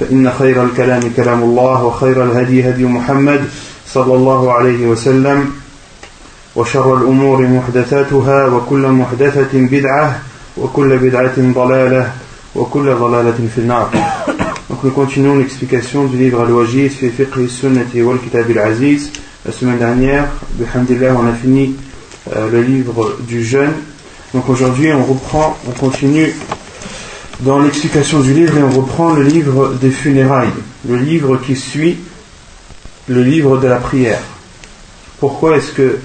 فإن خير الكلام كلام الله وخير الهدي هدي محمد صلى الله عليه وسلم وشر الأمور محدثاتها وكل محدثة بدعة وكل بدعة ضلالة وكل ضلالة في النار Donc nous continuons l'explication du livre Al-Wajiz fi fiqh sunnati wal kitab al-aziz. La semaine dernière, bihamdillah, on a fini euh, le livre du jeûne. Donc aujourd'hui, on reprend, on continue dans l'explication du livre et on reprend le livre des funérailles, le livre qui suit le livre de la prière. Pourquoi est-ce que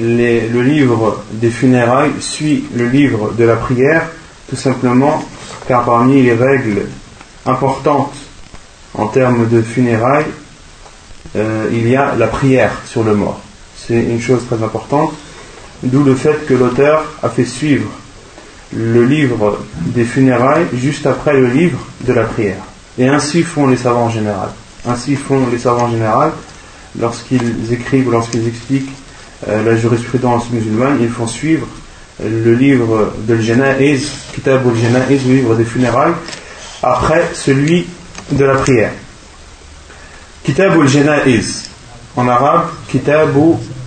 le livre des funérailles suit le livre de la prière? Tout simplement car parmi les règles importantes en termes de funérailles, euh, il y a la prière sur le mort. C'est une chose très importante, d'où le fait que l'auteur a fait suivre le livre des funérailles juste après le livre de la prière. Et ainsi font les savants en général. Ainsi font les savants en général lorsqu'ils écrivent ou lorsqu'ils expliquent euh, la jurisprudence musulmane, ils font suivre le livre de Janaïs, Kitab al-Janaïs, le livre des funérailles, après celui de la prière. Kitab al-Janaïs, en arabe, Kitab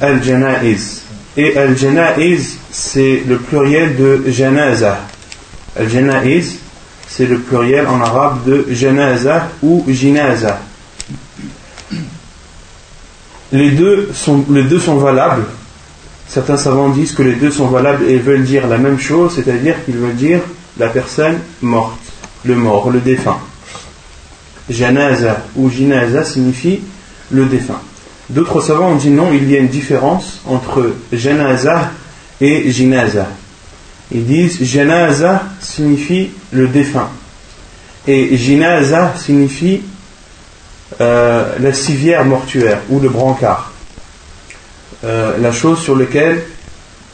al-Janaïs. Et al-Janaïs, c'est le pluriel de Janaza. Al-Janaïs, c'est le pluriel en arabe de Janaza ou Jinaza. Les deux sont, les deux sont valables. Certains savants disent que les deux sont valables et veulent dire la même chose, c'est-à-dire qu'ils veulent dire la personne morte, le mort, le défunt. Janaza ou Jinaza signifie le défunt. D'autres savants ont dit non, il y a une différence entre Janaza et Jinaza. Ils disent Janaza signifie le défunt et Jinaza signifie euh, la civière mortuaire ou le brancard. Euh, la chose sur laquelle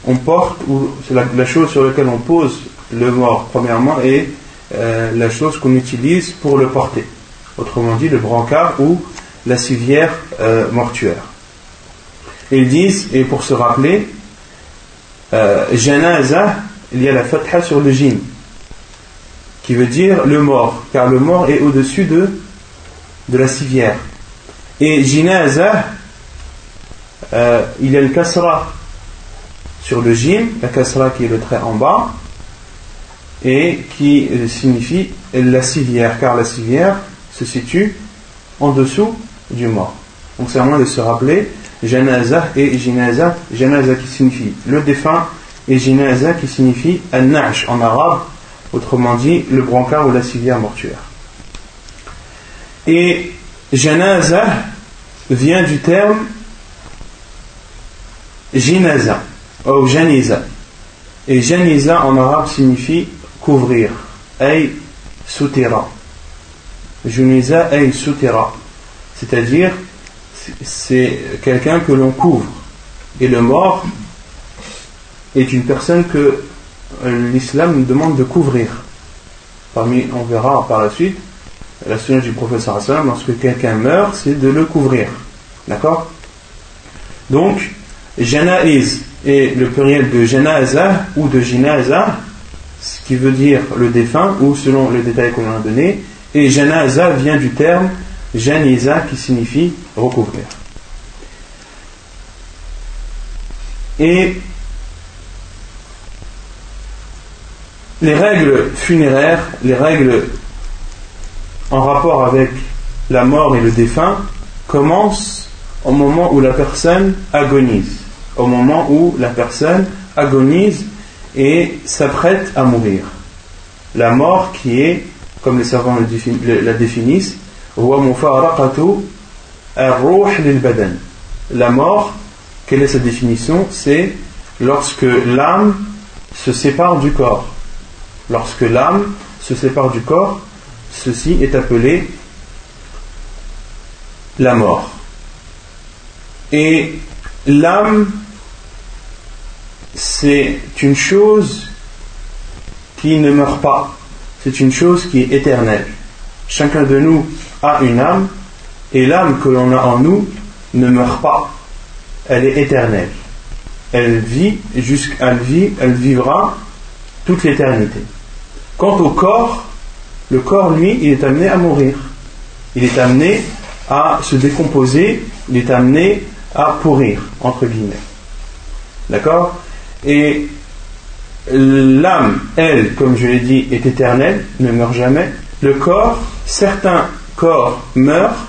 on porte ou la chose sur laquelle on pose le mort premièrement et euh, la chose qu'on utilise pour le porter. Autrement dit, le brancard ou la civière euh, mortuaire. Ils disent, et pour se rappeler, euh, janaza, il y a la fatha sur le jin, qui veut dire le mort, car le mort est au-dessus de, de la civière. Et jinaza, euh, il y a le kasra sur le jim, la kasra qui est le trait en bas, et qui signifie la civière, car la civière se situe en dessous du mort. Donc c'est moins de se rappeler janaza et jinaza, janaza qui signifie le défunt et jinaza qui signifie an-nash en arabe, autrement dit le brancard ou la civière mortuaire. Et janaza vient du terme jinaza ou janiza. Et janiza en arabe signifie couvrir, ay soutira. Juniza ay soutira. C'est-à-dire, c'est quelqu'un que l'on couvre. Et le mort est une personne que l'islam nous demande de couvrir. Parmi, on verra par la suite, la sunna du professeur Hassan, lorsque quelqu'un meurt, c'est de le couvrir. D'accord? Donc, Janaïs est le pluriel de Janaza ou de Jinaza, ce qui veut dire le défunt, ou selon les détails qu'on a donnés, et Janaza vient du terme Janiza qui signifie recouvrir. Et les règles funéraires, les règles en rapport avec la mort et le défunt commencent au moment où la personne agonise. au moment où la personne agonise et s'apprête à mourir. La mort qui est, comme les savants la définissent, la mort, quelle est sa définition? C'est lorsque l'âme se sépare du corps. Lorsque l'âme se sépare du corps, ceci est appelé la mort. Et l'âme, c'est une chose qui ne meurt pas. C'est une chose qui est éternelle. Chacun de nous a une âme et l'âme que l'on a en nous ne meurt pas. Elle est éternelle. Elle vit jusqu'à elle vivra toute l'éternité. Quant au corps, le corps, lui, il est amené à mourir. Il est amené à se décomposer, il est amené à pourrir, entre guillemets. D'accord? Et l'âme, elle, comme je l'ai dit, est éternelle, ne meurt jamais. Le corps, certains corps meurent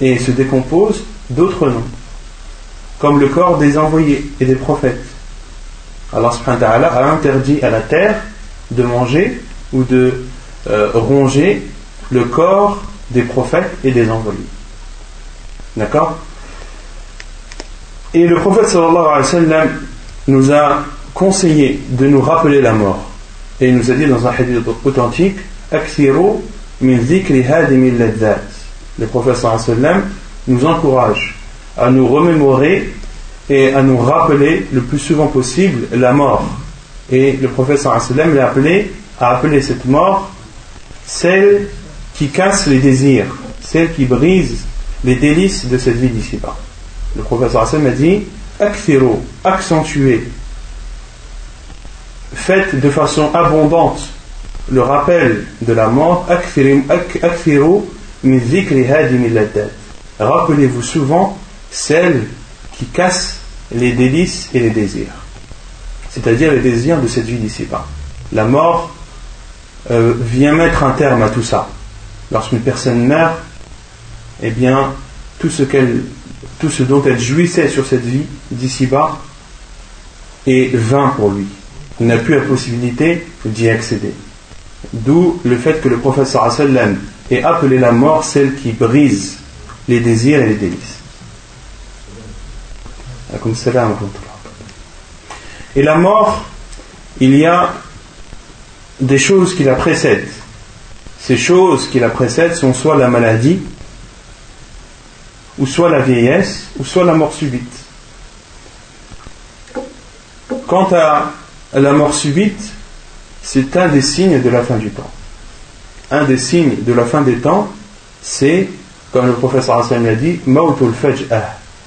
et se décomposent, d'autres non. Comme le corps des envoyés et des prophètes. Allah a interdit à la terre de manger ou de euh, ronger le corps des prophètes et des envoyés. D'accord? Et le prophète sallallahu alayhi wa sallam nous a conseillé de nous rappeler la mort. Et il nous a dit dans un hadith authentique Le sallam nous encourage à nous remémorer et à nous rappeler le plus souvent possible la mort. Et le sallam l'a appelé, a appelé cette mort celle qui casse les désirs, celle qui brise les délices de cette vie d'ici-bas. Le professeur a dit accentuez, faites de façon abondante le rappel de la mort. Rappelez-vous souvent celle qui casse les délices et les désirs, c'est-à-dire les désirs de cette vie d'ici-bas. La mort euh, vient mettre un terme à tout ça. Lorsqu'une personne meurt, eh bien, tout ce, tout ce dont elle jouissait sur cette vie d'ici-bas est vain pour lui. Il n'a plus la possibilité d'y accéder. D'où le fait que le professeur sallam ait appelé la mort celle qui brise les désirs et les délices. Et la mort, il y a des choses qui la précèdent. Ces choses qui la précèdent sont soit la maladie, ou soit la vieillesse, ou soit la mort subite. Quant à la mort subite, c'est un des signes de la fin du temps. Un des signes de la fin des temps, c'est, comme le professeur Hassan l'a dit,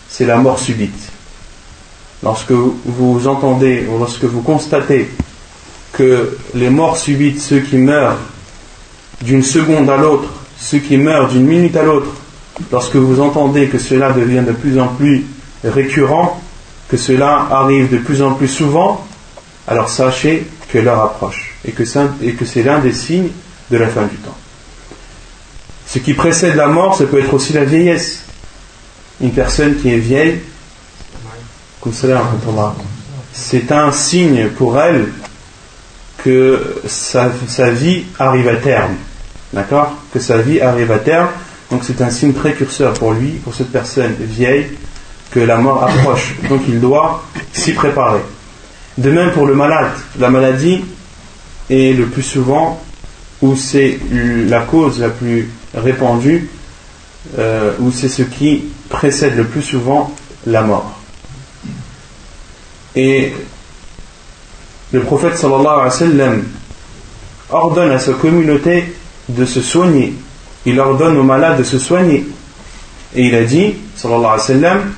c'est la mort subite. Lorsque vous entendez, lorsque vous constatez que les morts subites, ceux qui meurent d'une seconde à l'autre, ceux qui meurent d'une minute à l'autre, lorsque vous entendez que cela devient de plus en plus récurrent, que cela arrive de plus en plus souvent, alors sachez que l'heure approche et que c'est l'un des signes de la fin du temps. Ce qui précède la mort, ça peut être aussi la vieillesse. Une personne qui est vieille, c'est un signe pour elle que sa, vie arrive à terme. D'accord? Que sa vie arrive à terme. Donc c'est un signe précurseur pour lui, pour cette personne vieille, que la mort approche. Donc il doit s'y préparer. De même pour le malade. La maladie est le plus souvent, ou c'est la cause la plus répandue, euh, ou c'est ce qui précède le plus souvent la mort. Et le prophète sallallahu alayhi wa ordonne à sa communauté de se soigner. Il ordonne aux malades de se soigner. Et il a dit, sallallahu alayhi wa sallam,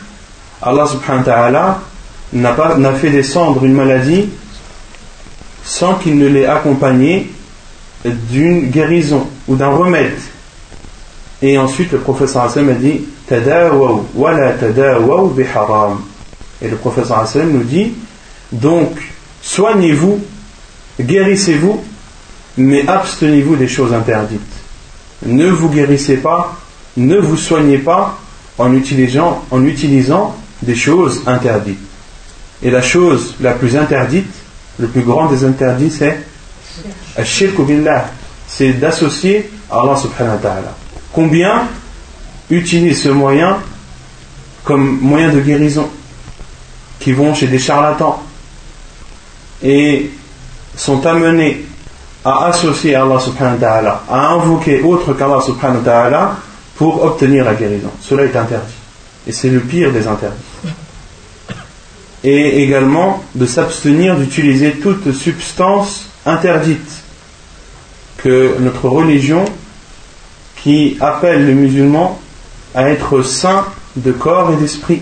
Allah subhanahu wa ta'ala n'a fait descendre une maladie sans qu'il ne l'ait accompagnée d'une guérison ou d'un remède. Et ensuite, le wa sallam a dit, Tadawaw, wala tadawaw biharam. Et le wa sallam nous dit, donc, soignez-vous, guérissez-vous, mais abstenez-vous des choses interdites. Ne vous guérissez pas, ne vous soignez pas en utilisant, en utilisant des choses interdites. Et la chose la plus interdite, le plus grand des interdits, c'est c'est d'associer Allah subhanahu wa ta'ala. Combien utilisent ce moyen comme moyen de guérison qui vont chez des charlatans et sont amenés à associer Allah subhanahu wa ta'ala, à invoquer autre qu'Allah subhanahu wa ta'ala pour obtenir la guérison. Cela est interdit. Et c'est le pire des interdits. Et également de s'abstenir d'utiliser toute substance interdite que notre religion qui appelle les musulmans à être saints de corps et d'esprit.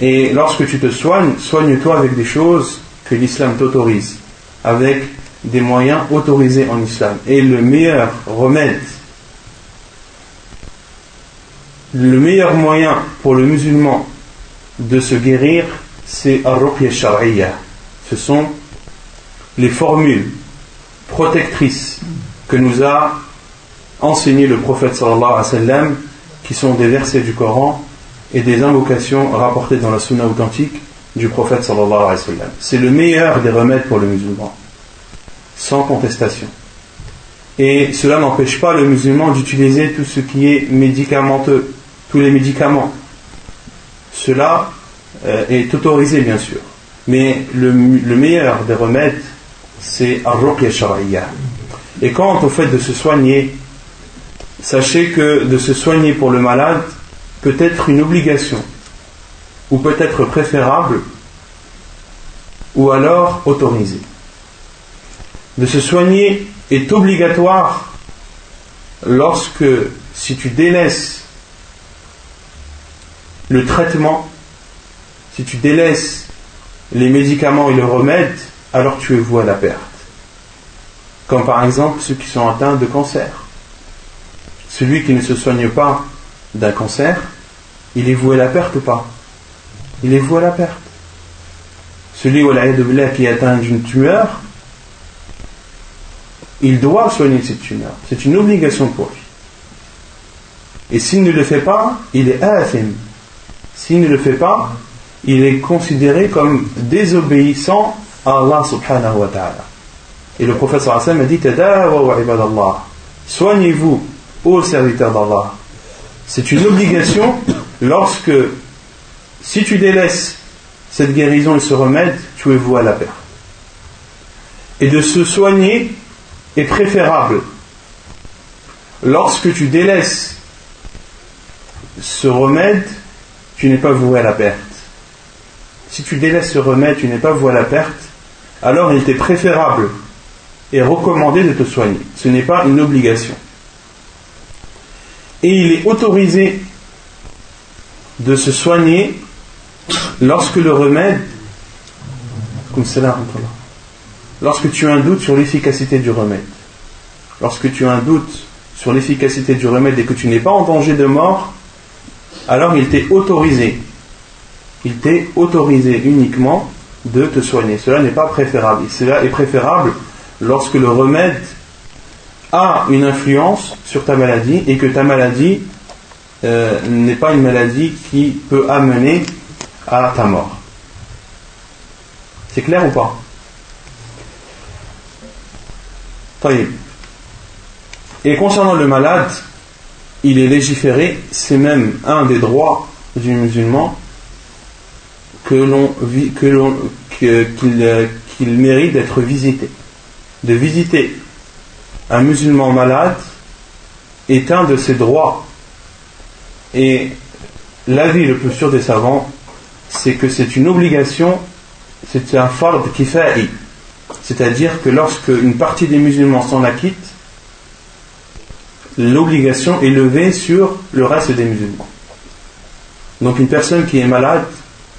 Et lorsque tu te soignes, soigne-toi avec des choses que l'islam t'autorise, avec des moyens autorisés en islam. Et le meilleur remède, le meilleur moyen pour le musulman de se guérir, c'est ar-ruqya. Ce sont les formules protectrices que nous a enseigné le prophète sallallahu qui sont des versets du Coran et des invocations rapportées dans la sunna authentique du prophète sallallahu alayhi wa sallam. C'est le meilleur des remèdes pour le musulman, sans contestation. Et cela n'empêche pas le musulman d'utiliser tout ce qui est médicamenteux, tous les médicaments. Cela euh, est autorisé bien sûr. Mais le, le meilleur des remèdes, c'est shar'iyya. Et quant au fait de se soigner, sachez que de se soigner pour le malade peut être une obligation, ou peut être préférable, ou alors autorisé. De se soigner est obligatoire lorsque, si tu délaisses le traitement, si tu délaisses les médicaments et le remède, alors tu es voué à la perte. Comme par exemple ceux qui sont atteints de cancer. Celui qui ne se soigne pas d'un cancer, il est voué à la perte ou pas? Il est voué à la perte. Celui qui est atteint d'une tumeur, il doit soigner cette tumeur. C'est une obligation pour lui. Et s'il ne le fait pas, il est athim. S'il ne le fait pas, il est considéré comme désobéissant Allah subhanahu wa ta'ala. Et le prophète sallallahu alayhi wa sallam a dit Soignez-vous, ô serviteurs d'Allah. C'est une obligation lorsque, si tu délaisses cette guérison et ce remède, tu es voué à la perte. Et de se soigner est préférable lorsque tu délaisses ce remède, tu n'es pas voué à la perte. Si tu délaisses ce remède, tu n'es pas voué à la perte alors il était préférable et recommandé de te soigner. Ce n'est pas une obligation. Et il est autorisé de se soigner lorsque le remède, comme cela, lorsque tu as un doute sur l'efficacité du remède, lorsque tu as un doute sur l'efficacité du remède et que tu n'es pas en danger de mort, alors il t'est autorisé. Il t'est autorisé uniquement de te soigner. Cela n'est pas préférable. Cela est préférable lorsque le remède a une influence sur ta maladie et que ta maladie euh, n'est pas une maladie qui peut amener à ta mort. C'est clair ou pas? Et concernant le malade, il est légiféré, c'est même un des droits du musulman euh, qu'il mérite d'être visité. De visiter un musulman malade est un de ses droits. Et l'avis le plus sûr des savants, c'est que c'est une obligation, c'est un fard kifa'i. C'est-à-dire que lorsque une partie des musulmans s'en acquitte, l'obligation est levée sur le reste des musulmans. Donc une personne qui est malade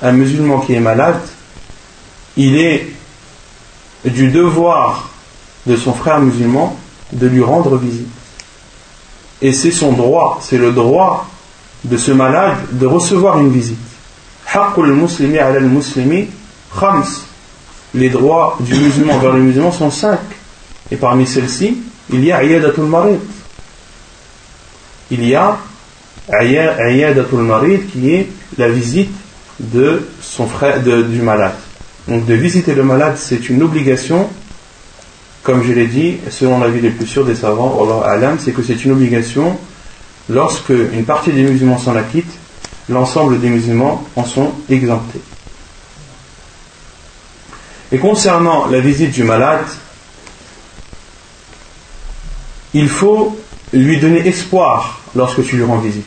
un musulman qui est malade, il est du devoir de son frère musulman de lui rendre visite. Et c'est son droit, c'est le droit de ce malade de recevoir une visite. Les droits du musulman vers le musulman sont cinq. Et parmi celles-ci, il y a Iyadatul Marid. Il y a Iyadatul Marid qui est la visite de son frère, du malade. Donc de visiter le malade, c'est une obligation, comme je l'ai dit, selon l'avis les plus sûrs des savants, c'est que c'est une obligation lorsque une partie des musulmans s'en acquitte, l'ensemble des musulmans en sont exemptés. Et concernant la visite du malade, il faut lui donner espoir lorsque tu lui rends visite.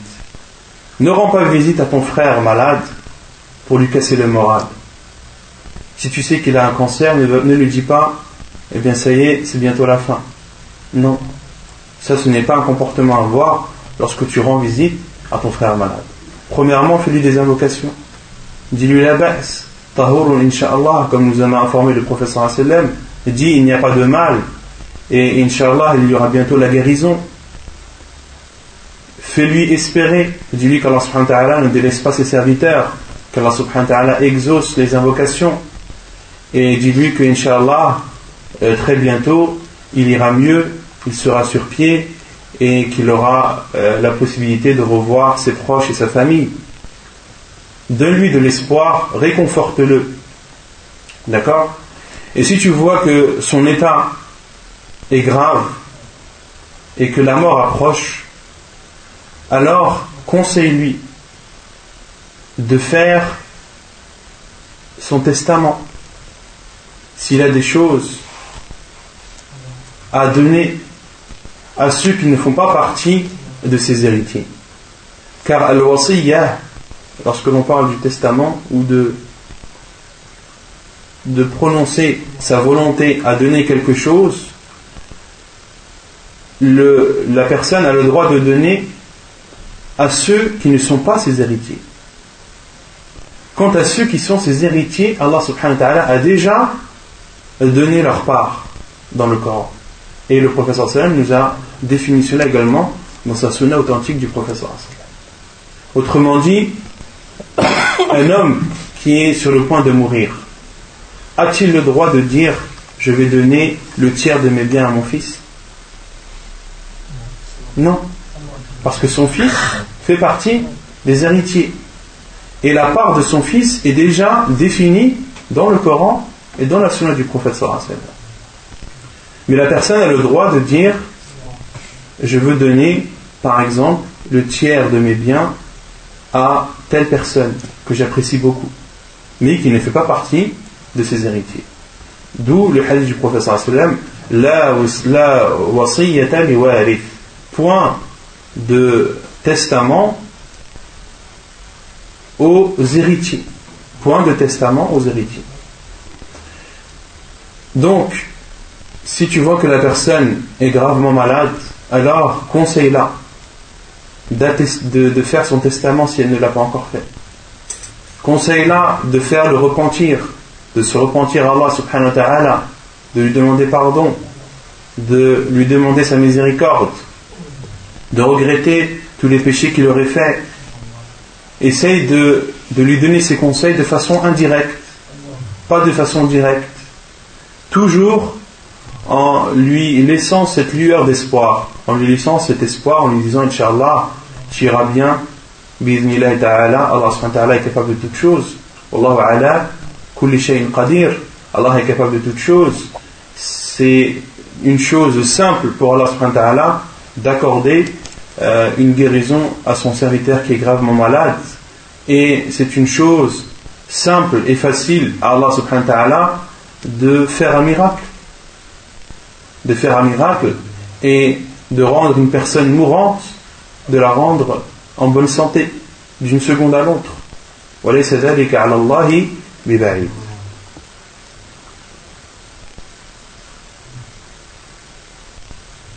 Ne rends pas visite à ton frère malade pour lui casser le moral. Si tu sais qu'il a un cancer, ne, lui dis pas, eh bien ça y est, c'est bientôt la fin. Non. Ça, ce n'est pas un comportement à avoir lorsque tu rends visite à ton frère malade. Premièrement, fais-lui des invocations. Dis-lui la baisse. Tahurun inshallah, comme nous en a informé le professeur sallam, dit il n'y a pas de mal et inshallah il y aura bientôt la guérison. Fais-lui espérer, dis-lui qu'Allah subhanahu wa ta'ala ne délaisse pas ses serviteurs, qu'Allah subhanahu exauce les invocations et dis-lui que inshallah euh, très bientôt il ira mieux, il sera sur pied et qu'il aura euh, la possibilité de revoir ses proches et sa famille. Donne-lui de l'espoir, réconforte-le. D'accord? Et si tu vois que son état est grave et que la mort approche, alors conseille-lui de faire son testament. S'il a des choses à donner à ceux qui ne font pas partie de ses héritiers. Car al-wasiyah, lorsque l'on parle du testament ou de, de prononcer sa volonté à donner quelque chose, la personne a le droit de donner à ceux qui ne sont pas ses héritiers. Quant à ceux qui sont ses héritiers, Allah subhanahu wa ta'ala a déjà donné leur part dans le Coran. Et le professeur sallam nous a défini cela également dans sa sunna authentique du professeur Autrement dit, un homme qui est sur le point de mourir, a-t-il le droit de dire je vais donner le tiers de mes biens à mon fils? Non. Parce que son fils fait partie des héritiers. Et la part de son fils est déjà définie dans le Coran et dans la sunna du prophète Mais la personne a le droit de dire je veux donner, par exemple, le tiers de mes biens à telle personne que j'apprécie beaucoup, mais qui ne fait pas partie de ses héritiers. D'où le hadith du professeur sallam, la wasiyata li Point de testament aux héritiers. Point de testament aux héritiers. Donc, si tu vois que la personne est gravement malade, alors conseille-la de, faire son testament si elle ne l'a pas encore fait. Conseille-la de faire le repentir, de se repentir à Allah subhanahu wa ta'ala, de lui demander pardon, de lui demander sa miséricorde, de regretter tous les péchés qu'il aurait faits. Essaye de, de lui donner ses conseils de façon indirecte, pas de façon directe. Toujours en lui laissant cette lueur d'espoir, en lui laissant cet espoir, en lui disant Inch'Allah, tu iras bien, Bismillah ta'ala, Allah subhanahu est capable de toutes choses. Ala, kulli shay'in qadir, Allah est capable de toutes choses. C'est une chose simple pour Allah subhanahu d'accorder euh, une guérison à son serviteur qui est gravement malade. Et c'est une chose simple et facile à Allah subhanahu wa de faire un miracle de faire un miracle et de rendre une personne mourante, de la rendre en bonne santé d'une seconde à l'autre.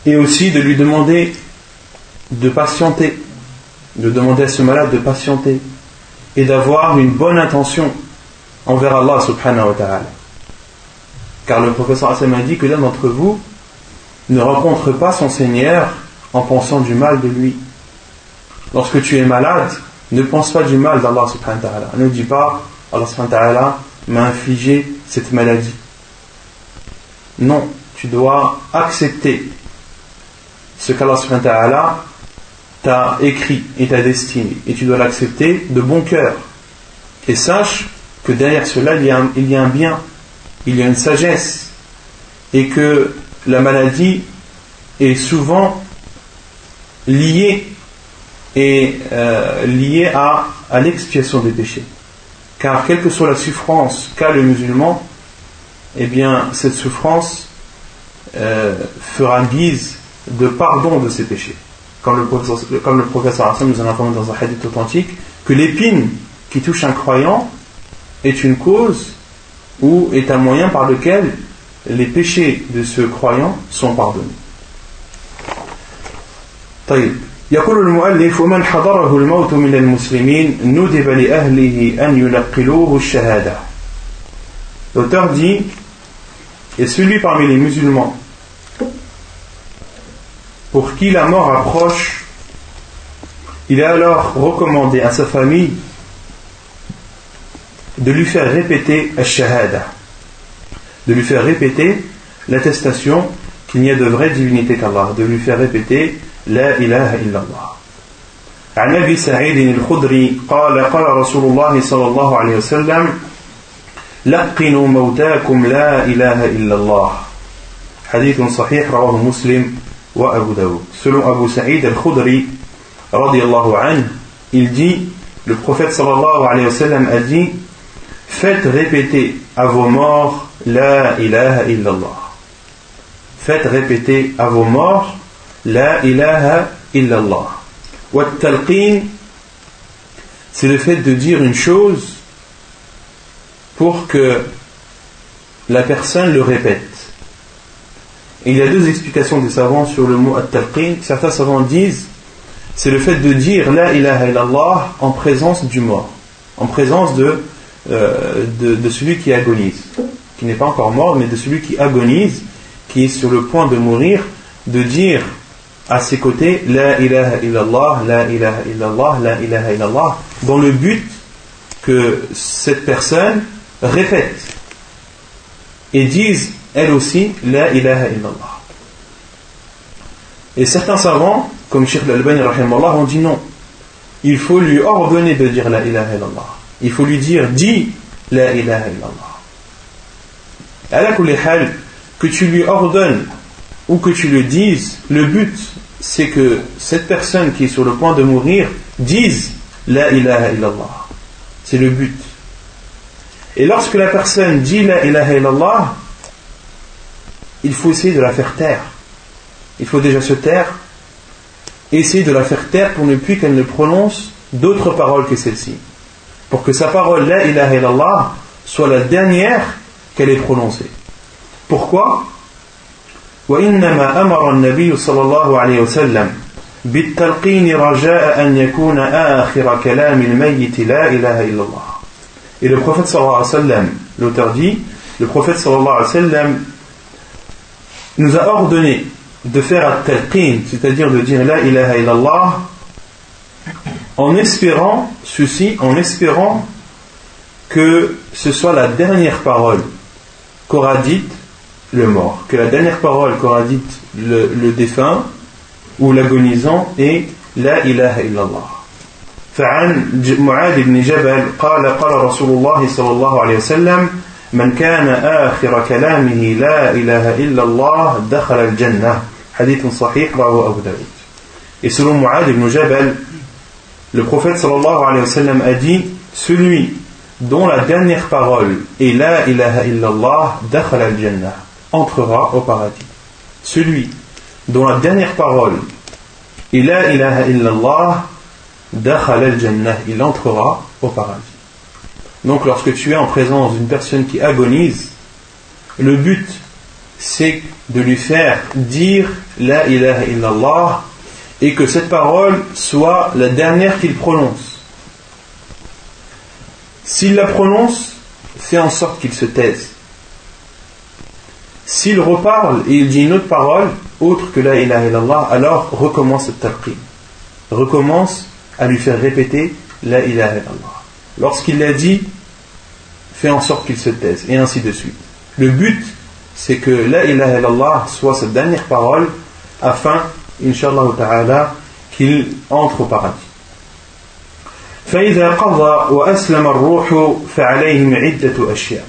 Et aussi de lui demander de patienter, de demander à ce malade de patienter et d'avoir une bonne intention envers Allah subhanahu wa ta'ala. Car le professeur Hassan a dit que l'un d'entre vous ne rencontre pas son Seigneur en pensant du mal de lui. Lorsque tu es malade, ne pense pas du mal d'Allah subhanahu wa ta'ala. Ne dis pas Allah subhanahu wa ta'ala m'a infligé cette maladie. Non, tu dois accepter ce qu'Allah t'a écrit et t'a destiné. Et tu dois l'accepter de bon cœur. Et sache que derrière cela, il y, a un, bien, il y a une sagesse, et que la maladie est souvent liée, et, euh, liée à, à l'expiation des péchés. Car quelle que soit la souffrance qu'a le musulman, eh bien, cette souffrance euh, fera guise de pardon de ses péchés. Comme le professeur, comme le professeur Hassan nous a informé dans un hadith authentique, que l'épine qui touche un croyant est une cause ou est un moyen par lequel les péchés de ce croyant sont pardonnés. طيب يقول المؤلف ومن حضره الموت من المسلمين ندب لأهله أن ينقلوه الشهادة L'auteur dit Et celui parmi les musulmans pour qui la mort approche, il est alors recommandé à sa famille de lui faire répéter al-shahada, de lui faire répéter l'attestation qu'il n'y a de vraie divinité qu'Allah, de lui faire répéter la ilaha illallah. عن ابي سعيد الخدري قال قال رسول الله صلى الله عليه وسلم لقنوا موتاكم لا اله الا الله حديث صحيح رواه مسلم Selon Abu Sa'id al-Khudri, il dit, le prophète a dit, faites répéter à vos morts la ilaha illallah. Faites répéter à vos morts la ilaha illallah. Wa talqin, c'est le fait de dire une chose pour que la personne le répète il y a deux explications des savants sur le mot at-talqin. Certains savants disent c'est le fait de dire la ilaha illallah en présence du mort, en présence de euh, de, celui qui agonise, qui n'est pas encore mort, mais de celui qui agonise, qui est sur le point de mourir, de dire à ses côtés La ilaha illallah, la ilaha illallah, la ilaha illallah, dans le but que cette personne répète et dise elle aussi La ilaha illallah. Et certains savants, comme Sheikh Al-Albani ont dit non. Il faut lui ordonner de dire La ilaha illallah il faut lui dire dis la ilaha illallah. que tu lui ordonnes ou que tu le dises, le but c'est que cette personne qui est sur le point de mourir dise la ilaha illallah. C'est le but. Et lorsque la personne dit la ilaha illallah, il faut essayer de la faire taire. Il faut déjà se taire, essayer de la faire taire pour ne plus qu'elle ne prononce d'autres paroles que celle-ci pour que sa parole La ilaha illallah soit la dernière qu'elle ait prononcée. Pourquoi وإنما أمر النبي صلى الله عليه وسلم بالتلقين رجاء أن يكون آخر كلام الميت لا إله إلا الله Et le prophète sallallahu alayhi wa sallam, l'auteur dit, le prophète sallallahu alayhi wa sallam nous a ordonné de faire at-talqin, c'est-à-dire de dire la ilaha illallah en espérant ceci, en espérant que ce soit la dernière parole qu'aura dite le mort, que la dernière parole qu'aura dite le, défunt ou l'agonisant est La ilaha illallah. فعن معاذ بن جبل قال قال رسول الله صلى الله عليه وسلم من كان آخر كلامه لا إله إلا الله دخل الجنة حديث صحيح رواه أبو داود Et selon Mu'ad ibn Jabal, le prophète sallallahu alayhi wa sallam a dit Celui dont la dernière parole est La ilaha illallah dakhal al-jannah entrera au paradis. Celui dont la dernière parole est La ilaha illallah dakhal al-jannah il entrera au paradis. Donc lorsque tu es en présence d'une personne qui agonise, le but c'est de lui faire dire La ilaha illallah et que cette parole soit la dernière qu'il prononce. S'il la prononce, fais en sorte qu'il se taise. S'il reparle et il dit une autre parole, autre que la ilaha illallah, alors recommence le talqin. Recommence à lui faire répéter la ilaha illallah. Lorsqu'il l'a dit, fais en sorte qu'il se taise, et ainsi de suite. Le but, c'est que la ilaha illallah soit cette dernière parole afin Inch'Allah ta'ala, qu'il entre au paradis. فإذا قضى وأسلم الروح فعليهم عدة أشياء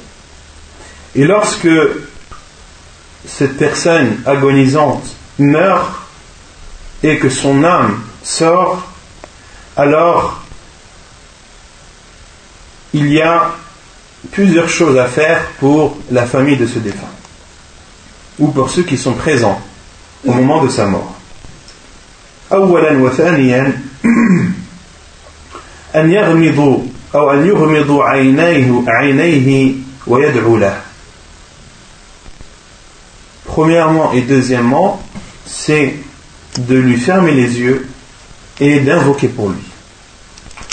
Et lorsque cette personne agonisante meurt et que son âme sort, alors il y a plusieurs choses à faire pour la famille de ce défunt ou pour ceux qui sont présents au moment de sa mort. أولا وثانيا أن يغمضوا أو أن يغمضوا عينيه عينيه ويدعو له Premièrement et deuxièmement, c'est de lui fermer les yeux et d'invoquer pour lui.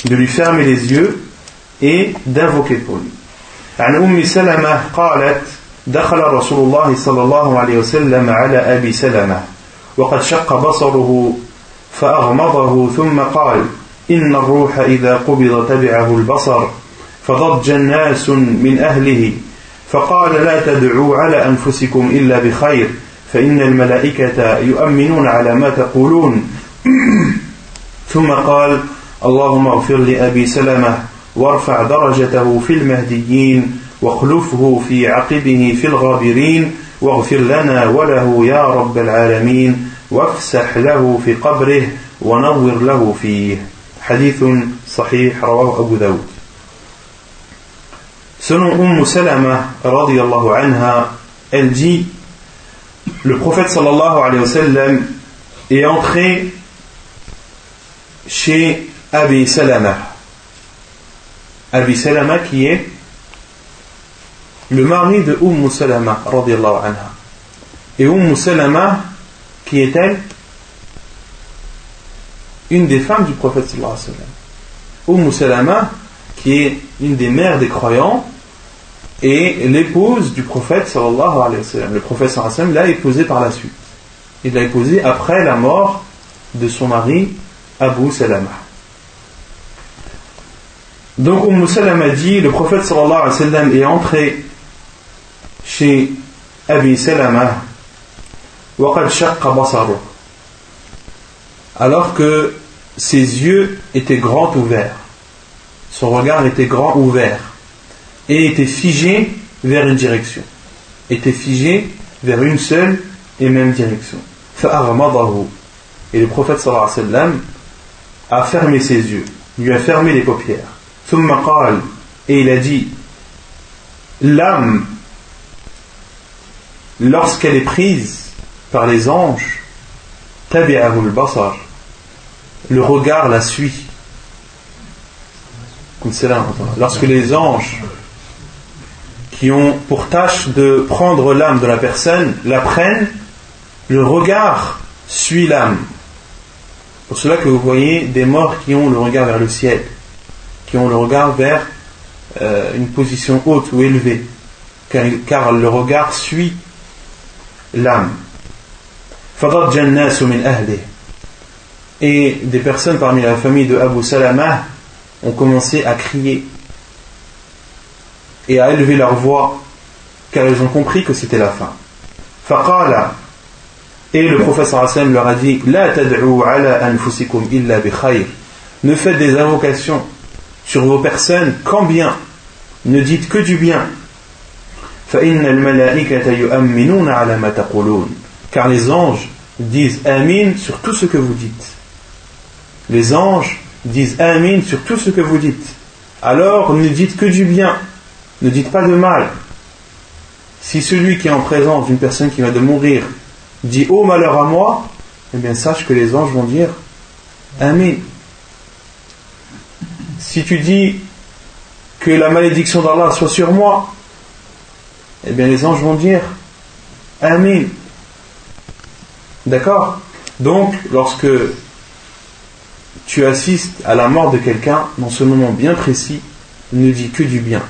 De lui fermer les yeux et d'invoquer pour lui. عن أم سلمة قالت دخل رسول الله صلى الله عليه وسلم على أبي سلمة وقد شق بصره فأغمضه ثم قال إن الروح إذا قبض تبعه البصر فضج الناس من أهله فقال لا تدعوا على أنفسكم إلا بخير فإن الملائكة يؤمنون على ما تقولون ثم قال اللهم اغفر لأبي سلمة وارفع درجته في المهديين واخلفه في عقبه في الغابرين واغفر لنا وله يا رب العالمين وافسح له في قبره ونور له فيه حديث صحيح رواه أبو داود Selon Umm Salama, anha, elle dit Le prophète sallallahu alayhi wa sallam est entré chez Abi Salama. Abi Salama qui est le mari de Umm Salama, anha. Et Umm Salama, qui est-elle Une des femmes du prophète sallallahu alayhi wa sallam. Umm Salama, qui est une des mères des croyants, et l'épouse du prophète sallallahu alayhi wa sallam. Le prophète sallallahu alayhi wa sallam l'a épousée par la suite. Il l'a épousée après la mort de son mari Abu Salama. Donc Umm Salama dit, le prophète sallallahu alayhi est entré chez Abi Salama. Alors que ses yeux étaient grands ouverts, son regard était grand ouvert. Et était figé vers une direction, était figé vers une seule et même direction. Et le prophète sallallahu alayhi wa sallam a fermé ses yeux, lui a fermé les paupières. Et il a dit L'âme, lorsqu'elle est prise par les anges, basar, le regard la suit. Lorsque les anges qui ont pour tâche de prendre l'âme de la personne la prennent, le regard suit l'âme. Pour cela que vous voyez des morts qui ont le regard vers le ciel, qui ont le regard vers euh, une position haute ou élevée, car, le regard suit l'âme. Et des personnes parmi la famille de Abu Salama ont commencé à crier et à élever leur voix car ils ont compris que c'était la fin. Et le professeur Hassan leur a dit La ala anfusikum illa bi. Ne faites des invocations sur vos personnes qu'en bien. Ne dites que du bien. Car les anges disent Amin sur tout ce que vous dites. Les anges disent Amin sur tout ce que vous dites. Alors ne dites que du bien. Ne dites pas de mal. Si celui qui est en présence d'une personne qui va de mourir dit Oh malheur à moi, eh bien sache que les anges vont dire Amin. Si tu dis que la malédiction d'Allah soit sur moi, eh bien les anges vont dire Amin. D'accord? Donc, lorsque tu assistes à la mort de quelqu'un, dans ce moment bien précis, ne dis que du bien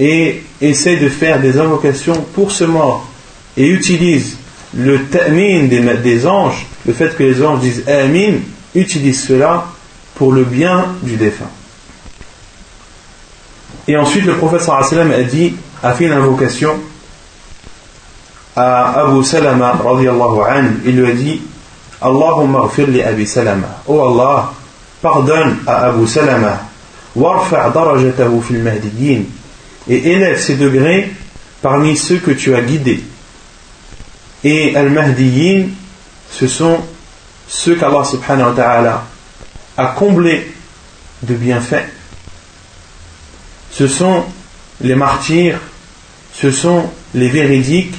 et essaie de faire des invocations pour ce mort et utilise le ta'min des, anges, le fait que les anges disent amin, utilise cela pour le bien du défunt. Et ensuite, le prophète sallam a dit, a fait une invocation à Abu Salama radiallahu. Il lui a dit, Allahumma li Abi Salama. Oh Allah, pardonne à Abu Salama. et élève ses degrés parmi ceux que tu as guidés. Et al-mahdiyin, ce sont ceux qu'Allah subhanahu wa ta'ala a comblés de bienfaits Ce sont les martyrs, ce sont les véridiques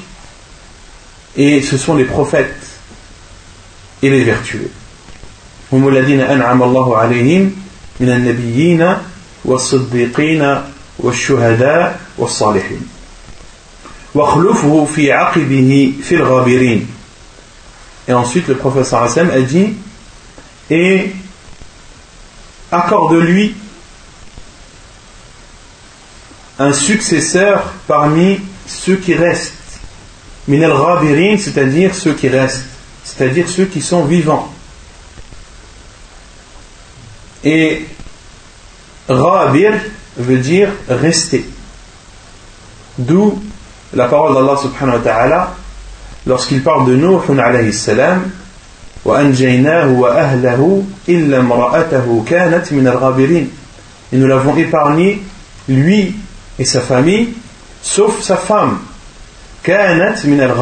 et ce sont les prophètes et les vertueux. هم الذين أنعم الله عليهم من النبيين والصديقين والشهداء والصالحين واخلفه في عقبه في الغابرين Et ensuite le professeur Hassan a dit Et accorde-lui un successeur parmi ceux qui restent. Min al c'est-à-dire ceux qui restent, c'est-à-dire ceux qui sont vivants. Et Rabir veut dire rester. D'où la parole d'Allah subhanahu wa ta'ala lorsqu'il parle de Nuh alayhi salam وأنجيناه وأهله إلا امرأته كانت من الغابرين et nous l'avons épargné lui et sa famille, sauf sa femme. Kaanat min al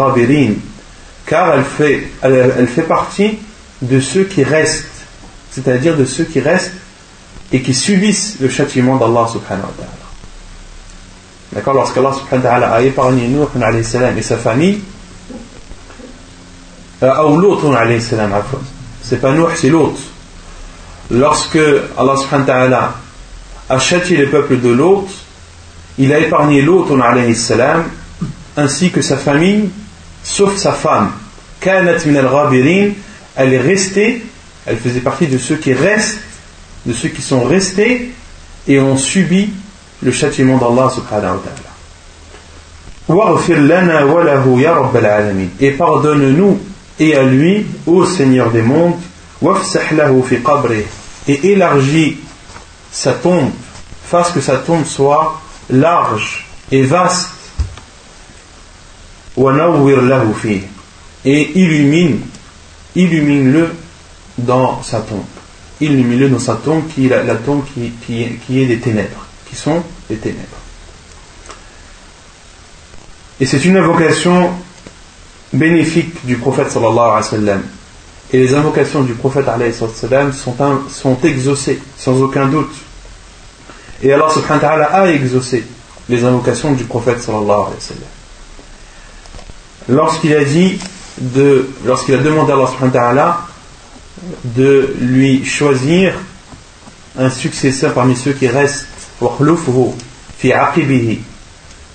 Car elle fait, elle, elle fait partie de ceux qui restent, c'est-à-dire de ceux qui restent et qui subissent le châtiment d'Allah subhanahu wa ta'ala. D'accord Lorsqu'Allah subhanahu wa ta'ala a épargné Nuh alayhi salam et sa famille, euh, ou l'autre alayhi salam, c'est pas Nuh, c'est l'autre. Lorsque Allah subhanahu wa ta'ala a châtié les peuples de l'autre, il a épargné l'autre ainsi que sa famille, sauf sa femme. Elle est restée elle faisait partie de ceux qui restent, de ceux qui sont restés et ont subi le châtiment d'Allah subhanahu wa ta'ala. Et pardonne-nous et à lui, ô Seigneur des mondes, et élargis sa tombe, fasse que sa tombe soit large et vaste, et illumine, illumine-le dans sa tombe. Il le milieu dans sa tombe qui est la, tombe qui, qui, est des ténèbres, qui sont des ténèbres. Et c'est une invocation bénéfique du prophète sallallahu alayhi. Et les invocations du prophète alayhi wa sallam sont, sont exaucées, sans aucun doute. Et Allah subhanahu wa a exaucé les invocations du prophète sallallahu alayhi wa sallam. Lorsqu'il a dit de, lorsqu'il a demandé à Allah subhanahu wa de lui choisir un successeur parmi ceux qui restent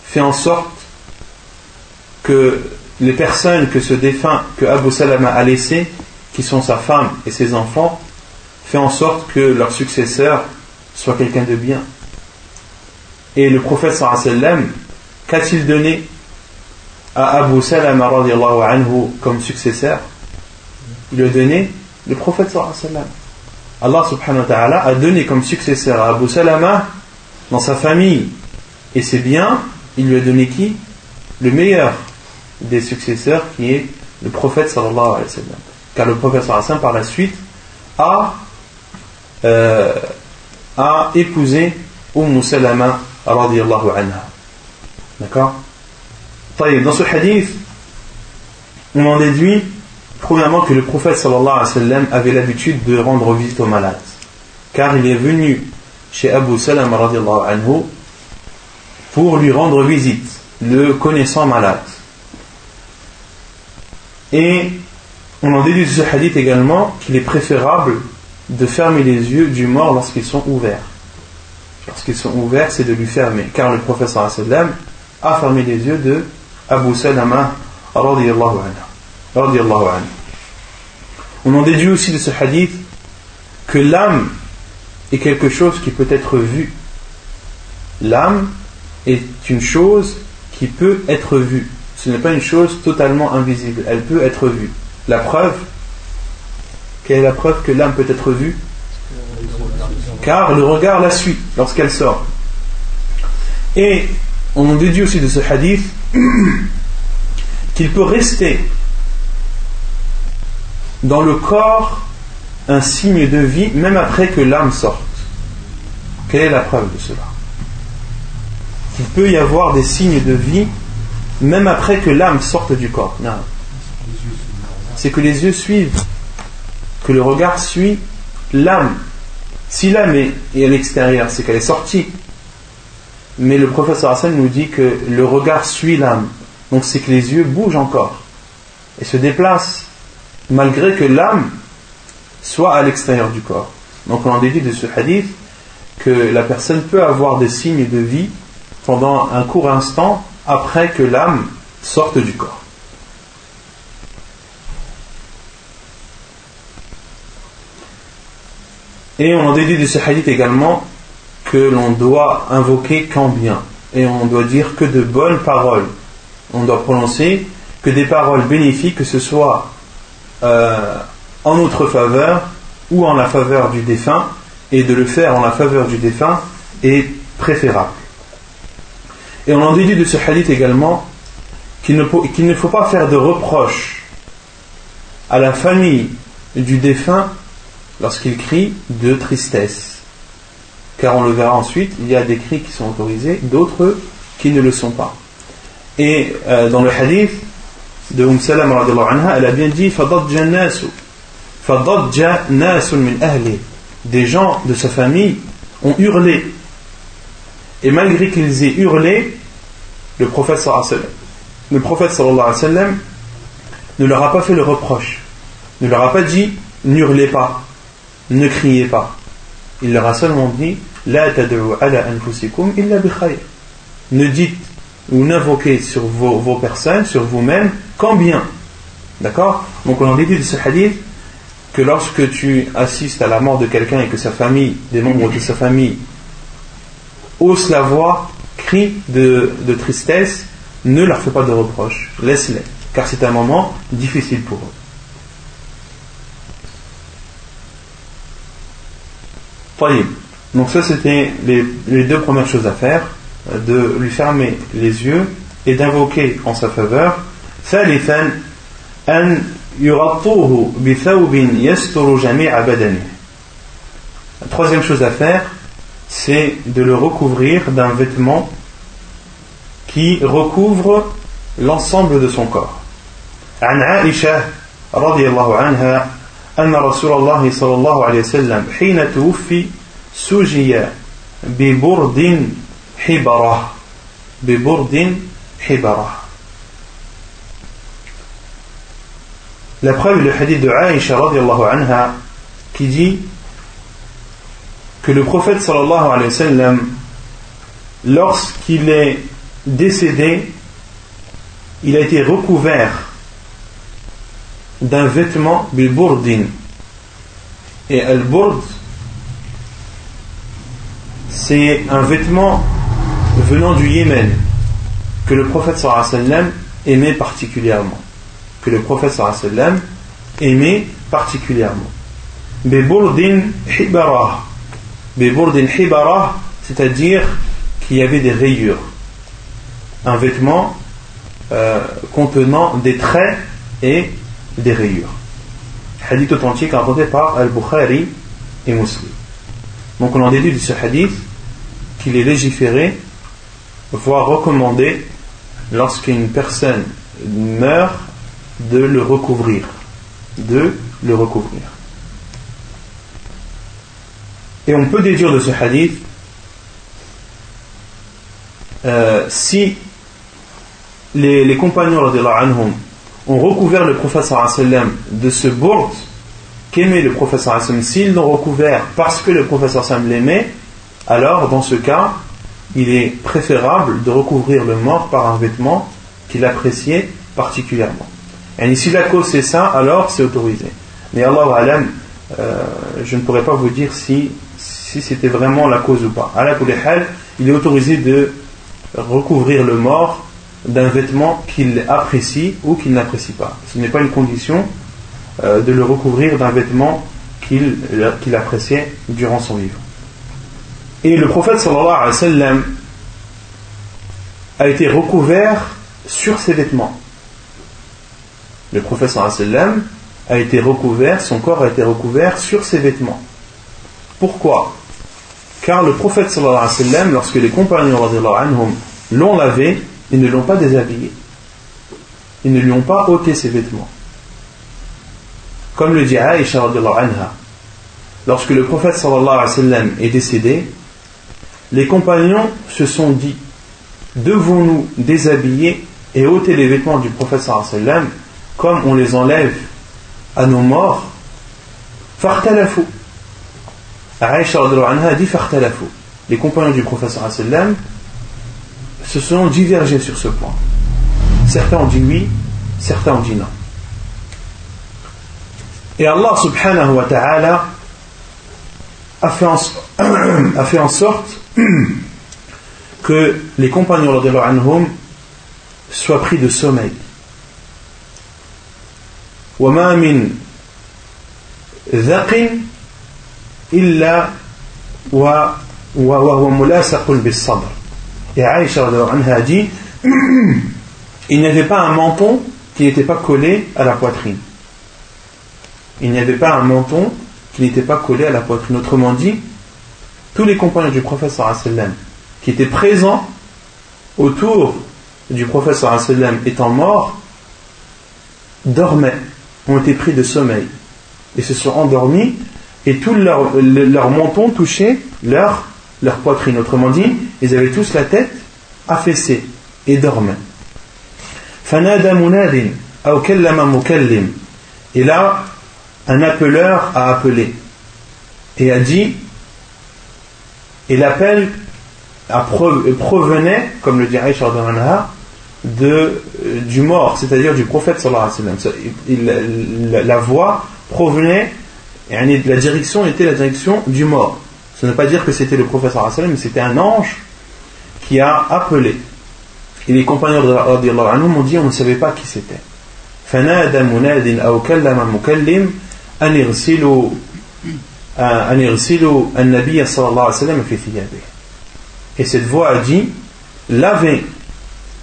fait en sorte que les personnes que ce défunt que Abu Salama a laissé qui sont sa femme et ses enfants fait en sorte que leur successeur soit quelqu'un de bien et le prophète sallam qu'a-t-il donné à Abu Salama anhu comme successeur? Il a donné le prophète sallam. Allah subhanahu wa ta'ala a donné comme successeur à Abu Salama dans sa famille et ses biens, il lui a donné qui? Le meilleur des successeurs qui est le prophète sallallahu alayhi. Car le prophète sallallahu par la suite a, euh, a épousé Umm Salama radiallahu. D'accord? Dans ce hadith, on en déduit Premièrement, que le prophète sallallahu avait l'habitude de rendre visite aux malades. Car il est venu chez Abu Salam anhu pour lui rendre visite, le connaissant malade. Et on en déduit de ce hadith également qu'il est préférable de fermer les yeux du mort lorsqu'ils sont ouverts. Lorsqu'ils sont ouverts, c'est de lui fermer. Car le sallam a fermé les yeux de Abu Salama anhu. On en déduit aussi de ce hadith que l'âme est quelque chose qui peut être vu. L'âme est une chose qui peut être vue. Ce n'est pas une chose totalement invisible. Elle peut être vue. La preuve, quelle est la preuve que l'âme peut être vue? Car le regard la suit lorsqu'elle sort. Et on en déduit aussi de ce hadith qu'il peut rester dans le corps un signe de vie même après que l'âme sorte. Quelle est la preuve de cela? Qu'il peut y avoir des signes de vie même après que l'âme sorte du corps. C'est que les yeux suivent, que le regard suit l'âme. Si l'âme est, à l'extérieur, c'est qu'elle est sortie. Mais le professeur Hassan nous dit que le regard suit l'âme. Donc c'est que les yeux bougent encore et se déplacent malgré que l'âme soit à l'extérieur du corps. Donc on en déduit de ce hadith que la personne peut avoir des signes de vie pendant un court instant après que l'âme sorte du corps. Et on en déduit de ce hadith également que l'on doit invoquer qu'en bien. Et on doit dire que de bonnes paroles. On doit prononcer que des paroles bénéfiques, que ce soit euh, en notre faveur ou en la faveur du défunt, et de le faire en la faveur du défunt est préférable. Et on en déduit de ce hadith également qu'il ne, ne, faut pas faire de reproches à la famille du défunt lorsqu'il crie de tristesse. Car on le verra ensuite, il y a des cris qui sont autorisés, d'autres qui ne le sont pas. Et euh, dans le hadith de Umm Salam, elle a bien dit Des gens de sa famille ont hurlé. Et malgré qu'ils aient hurlé, le prophète le prophète ne leur a pas fait le reproche, ne leur a pas dit n'hurlez pas, ne criez pas. Il leur a seulement dit La ala anfusikum illa bi Ne dites ou n'invoquez sur vos, vos personnes, sur vous-même, qu'en bien. D'accord? Donc on en déduit de ce hadith que lorsque tu assistes à la mort de quelqu'un et que sa famille, des membres de sa famille, haussent la voix, crient de, de tristesse, ne leur fais pas de reproches, laisse-les, car c'est un moment difficile pour eux. Donc ça c'était les, les, deux premières choses à faire, de lui fermer les yeux et d'invoquer en sa faveur. ثالثا أن يغطوه بثوب يستر جميع بدنه. La troisième chose à faire, c'est de le recouvrir d'un vêtement qui recouvre l'ensemble de son corps. عن عائشة رضي الله عنها أن رسول الله صلى الله عليه وسلم حين توفي سجي ببرد حبرة ببرد حبرة La preuve est le hadith de Aïcha radiallahu anha qui dit que le prophète sallallahu alayhi wa sallam lorsqu'il est décédé il a été recouvert d'un vêtement bil Et al-burd, c'est un vêtement venant du Yémen que le prophète sallam aimait particulièrement. Que le prophète sallam aimait particulièrement. Biburdin hibarah. Biburdin hibarah, c'est-à-dire qu'il y avait des rayures. Un vêtement euh, contenant des traits et des rayures. Hadith authentique rapporté par Al-Bukhari et Muslim. Donc on en déduit de ce hadith qu'il est légiféré, voire recommandé, lorsqu'une personne meurt, de le recouvrir. De le recouvrir. Et on peut déduire de ce hadith euh, si les, les compagnons anhum, ont recouvert le professeur sallam de ce bourde qu'aimait le professeur sallam, s'ils l'ont recouvert parce que le professeur sallam l'aimait, alors dans ce cas, il est préférable de recouvrir le mort par un vêtement qu'il appréciait particulièrement. Et si la cause c'est ça, alors c'est autorisé. Mais Allah alam, euh, je ne pourrais pas vous dire si, si c'était vraiment la cause ou pas. il est autorisé de recouvrir le mort d'un vêtement qu'il apprécie ou qu'il n'apprécie pas. Ce n'est pas une condition euh, de le recouvrir d'un vêtement qu'il appréciait durant son vivant. Et le prophète sallallahu alayhi wa a été recouvert sur ses vêtements. Le prophète sallallahu alayhi wa a été recouvert, son corps a été recouvert sur ses vêtements. Pourquoi? Car le prophète sallallahu alayhi wa lorsque les compagnons l'ont lavé, ils ne l'ont pas déshabillé. Ils ne lui ont pas ôté ses vêtements. Comme le dit Aïcha anha. Lorsque le prophète sallallahu alayhi wa est décédé, les compagnons se sont dit Devons-nous déshabiller et ôter les vêtements du prophète sallallahu comme on les enlève à nos morts? Fartalafu. Aïcha anha dit Fartalafu. Les compagnons du prophète sallallahu se sont divergés sur ce point. Certains ont dit oui, certains ont dit non. Et Allah subhanahu wa ta'ala a fait en, a fait en sorte que les compagnons anhum soient pris de sommeil. وما من ذق إلا وهو ملاصق بالصبر et Aïcha a dit il n'y avait pas un menton qui n'était pas collé à la poitrine. Il n'y avait pas un menton qui n'était pas collé à la poitrine. Autrement dit, tous les compagnons du prophète qui étaient présents autour du prophète étant morts dormaient, ont été pris de sommeil et se sont endormis et tout leur, leur menton touchait leur, leur poitrine. Autrement dit, ils avaient tous la tête affaissée et dormaient. Et là, un appeleur a appelé et a dit, et l'appel provenait, comme le dirait Aïcha de, euh, du mort, c'est-à-dire du prophète sallallahu alayhi wa sallam. La, voix provenait, et la direction était la direction du mort. Ce ne veut pas dire que c'était le prophète sallallahu alayhi wa sallam, mais c'était un ange qui a appelé. Et les compagnons de Allah m'ont dit on ne savait pas qui c'était. فنادى مناد أو كلم مكلم أن يغسلوا أن يغسلوا النبي صلى الله عليه وسلم في ثيابه. Et cette voix a dit lavez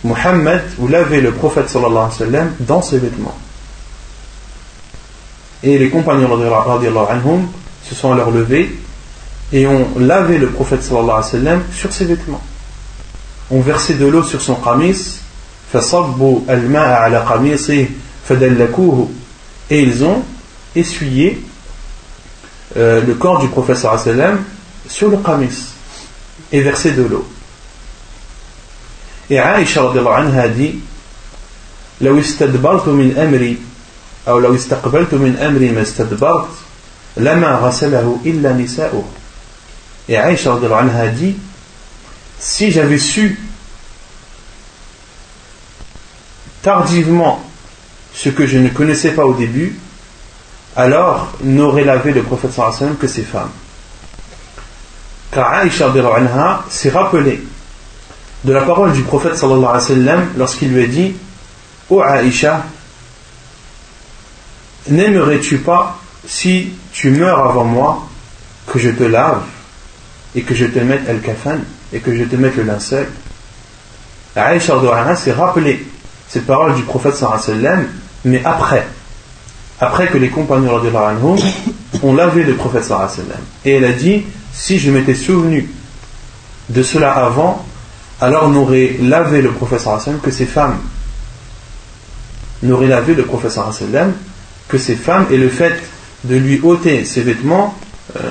Muhammad ou lavez le prophète sallallahu alayhi wa sallam dans ses vêtements. Et les compagnons anhum se sont alors levés et ont lavé le prophète sallallahu alayhi wa sallam sur ses vêtements ont versé de l'eau sur son qamis, et ils ont essuyé euh, le corps du professeur sur le qamis et versé de l'eau. Et Aïcha anha dit لو استدبرت من أمري أو لو استقبلت من أمري ما استدبرت لما غسله إلا نساؤه et Aïcha anha dit si j'avais su tardivement ce que je ne connaissais pas au début, alors n'aurait lavé le prophète sallam que ses femmes. Car Aïcha s'est rappelé de la parole du prophète sallallahu lorsqu'il lui a dit Ô Aïcha, n'aimerais-tu pas si tu meurs avant moi que je te lave? Et que je te mette el kafan et que je te mette le linceul. Aïcha s'est rappelé cette parole du prophète sallam, mais après, après que les compagnons anhum ont lavé le prophète sallam. Et elle a dit, si je m'étais souvenu de cela avant, alors n'aurait lavé le prophète sallam que ses femmes. N'aurait lavé le prophète sallam que ses femmes et le fait de lui ôter ses vêtements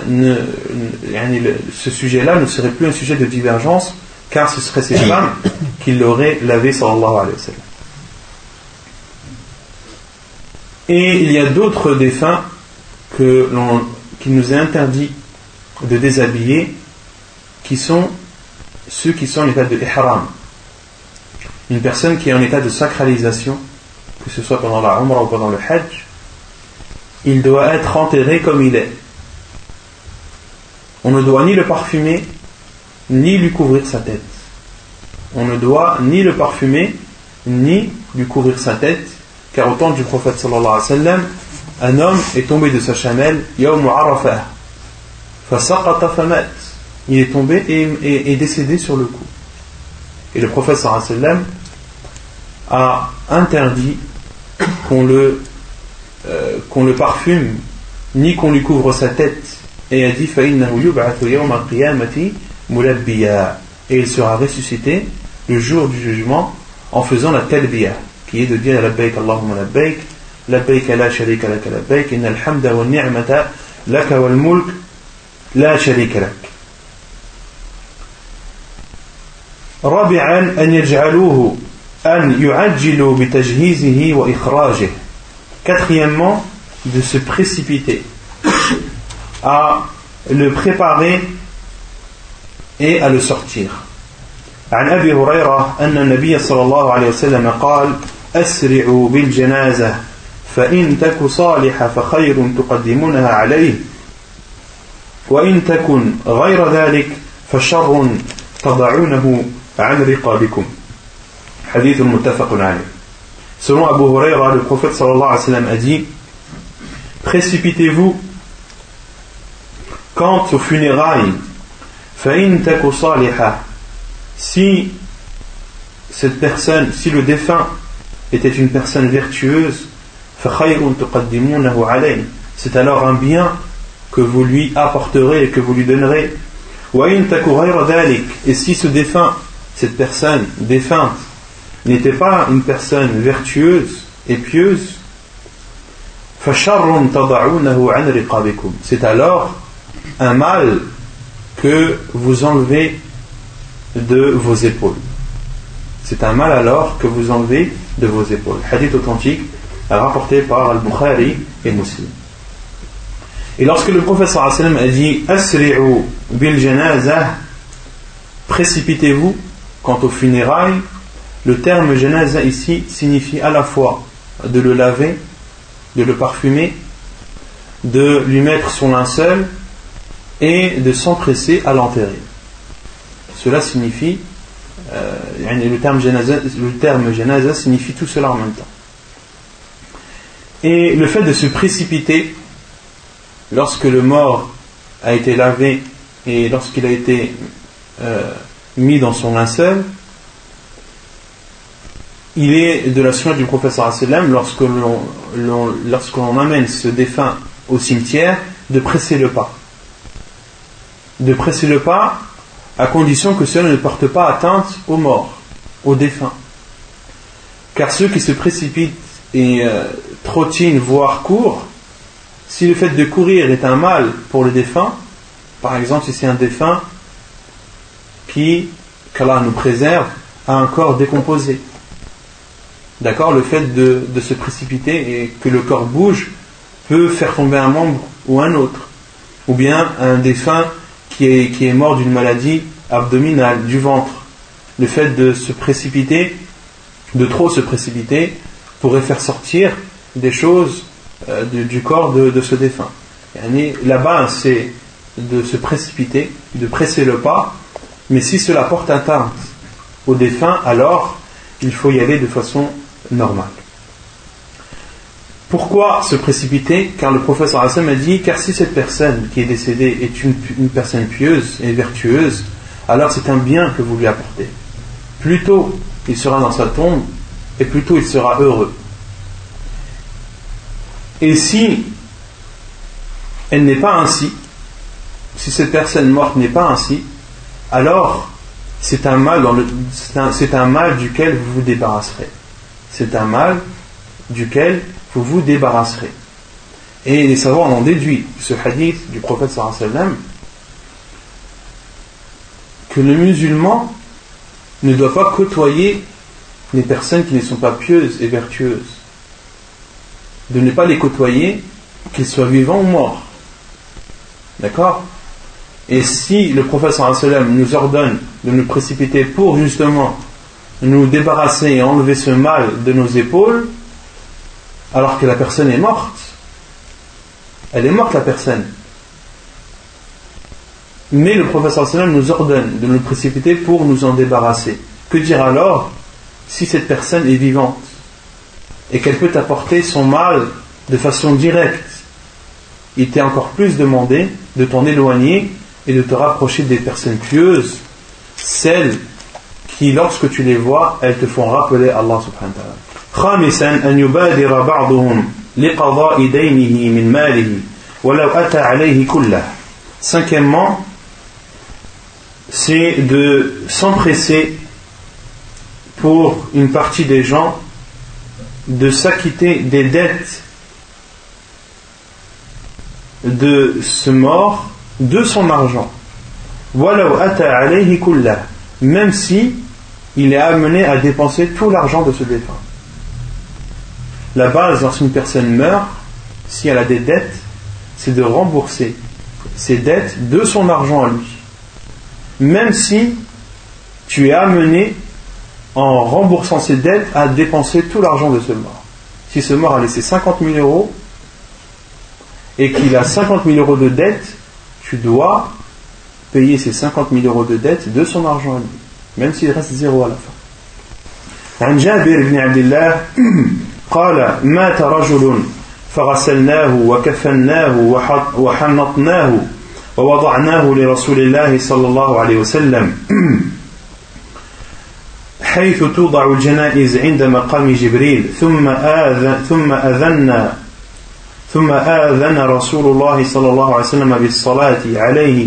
ne, ce sujet-là ne serait plus un sujet de divergence, car ce serait ces femmes qui l'auraient lavé, sallallahu alayhi wa sallam. Et il y a d'autres défunts que qu'il nous est interdit de déshabiller, qui sont ceux qui sont en état de ihram. Une personne qui est en état de sacralisation, que ce soit pendant la Umrah ou pendant le Hajj, il doit être enterré comme il est on ne doit ni le parfumer, ni lui couvrir sa tête. On ne doit ni le parfumer, ni lui couvrir sa tête, car au temps du prophète sallallahu alayhi wa sallam, un homme est tombé de sa chamelle, yawm arafah, famat. Il est tombé et est décédé sur le coup. Et le prophète sallallahu sallam a interdit euh, qu'on le parfume, ni qu'on lui couvre sa tête et a dit et il sera ressuscité le jour du jugement en faisant la talbiya qui est de dire labbaik Allahumma labbaik labbaik la sharika lak labbaik innal hamda wa ni'mata lak wal mulk la sharika lak رابعا أن يجعلوه أن يعجلوا بتجهيزه وإخراجه quatrièmement de se précipiter à le préparer et à le sortir. عن أبي هريرة أن النبي صلى الله عليه وسلم قال أسرعوا بالجنازة فإن تك صالحة فخير تقدمونها عليه وإن تكن غير ذلك فشر تضعونه عن رقابكم حديث متفق عليه Selon Abu Huraira, le prophète sallallahu alayhi wa sallam a dit Précipitez-vous quant aux funérailles, si cette personne, si le défunt était une personne vertueuse, c'est alors un bien que vous lui apporterez et que vous lui donnerez. Et si ce défunt, cette personne défunte, n'était pas une personne vertueuse et pieuse, c'est alors un mal que vous enlevez de vos épaules. C'est un mal alors que vous enlevez de vos épaules. Hadith authentique rapporté par Al-Bukhari et Muslim. Et lorsque le professeur a dit Asri'u bil janazah, précipitez-vous quant aux funérailles, le terme janaza ici signifie à la fois de le laver, de le parfumer, de lui mettre son linceul et de s'empresser à l'enterrer. Cela signifie, euh, le, terme janaza, signifie tout cela en même temps. Et le fait de se précipiter lorsque le mort a été lavé et lorsqu'il a été euh, mis dans son linceul, il est de la sunna du professeur sallam lorsque l'on amène ce défunt au cimetière de presser le pas de presser le pas à condition que cela ne porte pas atteinte aux morts, aux défunts. Car ceux qui se précipitent et euh, trottinent, voire courent, si le fait de courir est un mal pour le défunt, par exemple si c'est un défunt qui, qu'Allah nous préserve, a un corps décomposé, d'accord, le fait de, de se précipiter et que le corps bouge peut faire tomber un membre ou un autre, ou bien un défunt qui est, mort d'une maladie abdominale, du ventre. Le fait de se précipiter, de trop se précipiter, pourrait faire sortir des choses euh, du, corps de, ce défunt. Là-bas, c'est de se précipiter, de presser le pas, mais si cela porte atteinte au défunt, alors il faut y aller de façon normale. Pourquoi se précipiter Car le professeur Hassan a dit car si cette personne qui est décédée est une, personne pieuse et vertueuse, alors c'est un bien que vous lui apportez. Plus tôt il sera dans sa tombe, et plus tôt il sera heureux. Et si elle n'est pas ainsi, si cette personne morte n'est pas ainsi, alors c'est un c'est un mal duquel vous vous débarrasserez. C'est un mal duquel vous vous débarrasserez. Et les savants en ont déduit ce hadith du prophète que le musulman ne doit pas côtoyer les personnes qui ne sont pas pieuses et vertueuses. De ne pas les côtoyer, qu'ils soient vivants ou morts. D'accord? Et si le prophète nous ordonne de nous précipiter pour justement nous débarrasser et enlever ce mal de nos épaules, alors que la personne est morte. Elle est morte la personne. Mais le professeur nous ordonne de nous précipiter pour nous en débarrasser. Que dire alors si cette personne est vivante et qu'elle peut apporter son mal de façon directe? Il t'est encore plus demandé de t'en éloigner et de te rapprocher des personnes pieuses, celles qui, lorsque tu les vois, elles te font rappeler Allah subhanahu wa ta'ala. خامسا أن يبادر بعضهم لقضاء دينه من ماله ولو أتى عليه كله Cinquièmement, c'est de s'empresser pour une partie des gens de s'acquitter des dettes de ce mort de son argent. Même si il est amené à dépenser tout l'argent de ce défunt. La base, lorsqu'une personne meurt, si elle a des dettes, c'est de rembourser ses dettes de son argent à lui. Même si tu es amené, en remboursant ses dettes, à dépenser tout l'argent de ce mort. Si ce mort a laissé 50 000 euros et qu'il a 50 000 euros de dettes, tu dois payer ces 50 000 euros de dettes de son argent à lui, même s'il reste zéro à la fin. قال مات رجل فغسلناه وكفناه وحنطناه ووضعناه لرسول الله صلى الله عليه وسلم. حيث توضع الجنائز عند مقام جبريل ثم آذن ثم أذن ثم آذن رسول الله صلى الله عليه وسلم بالصلاة عليه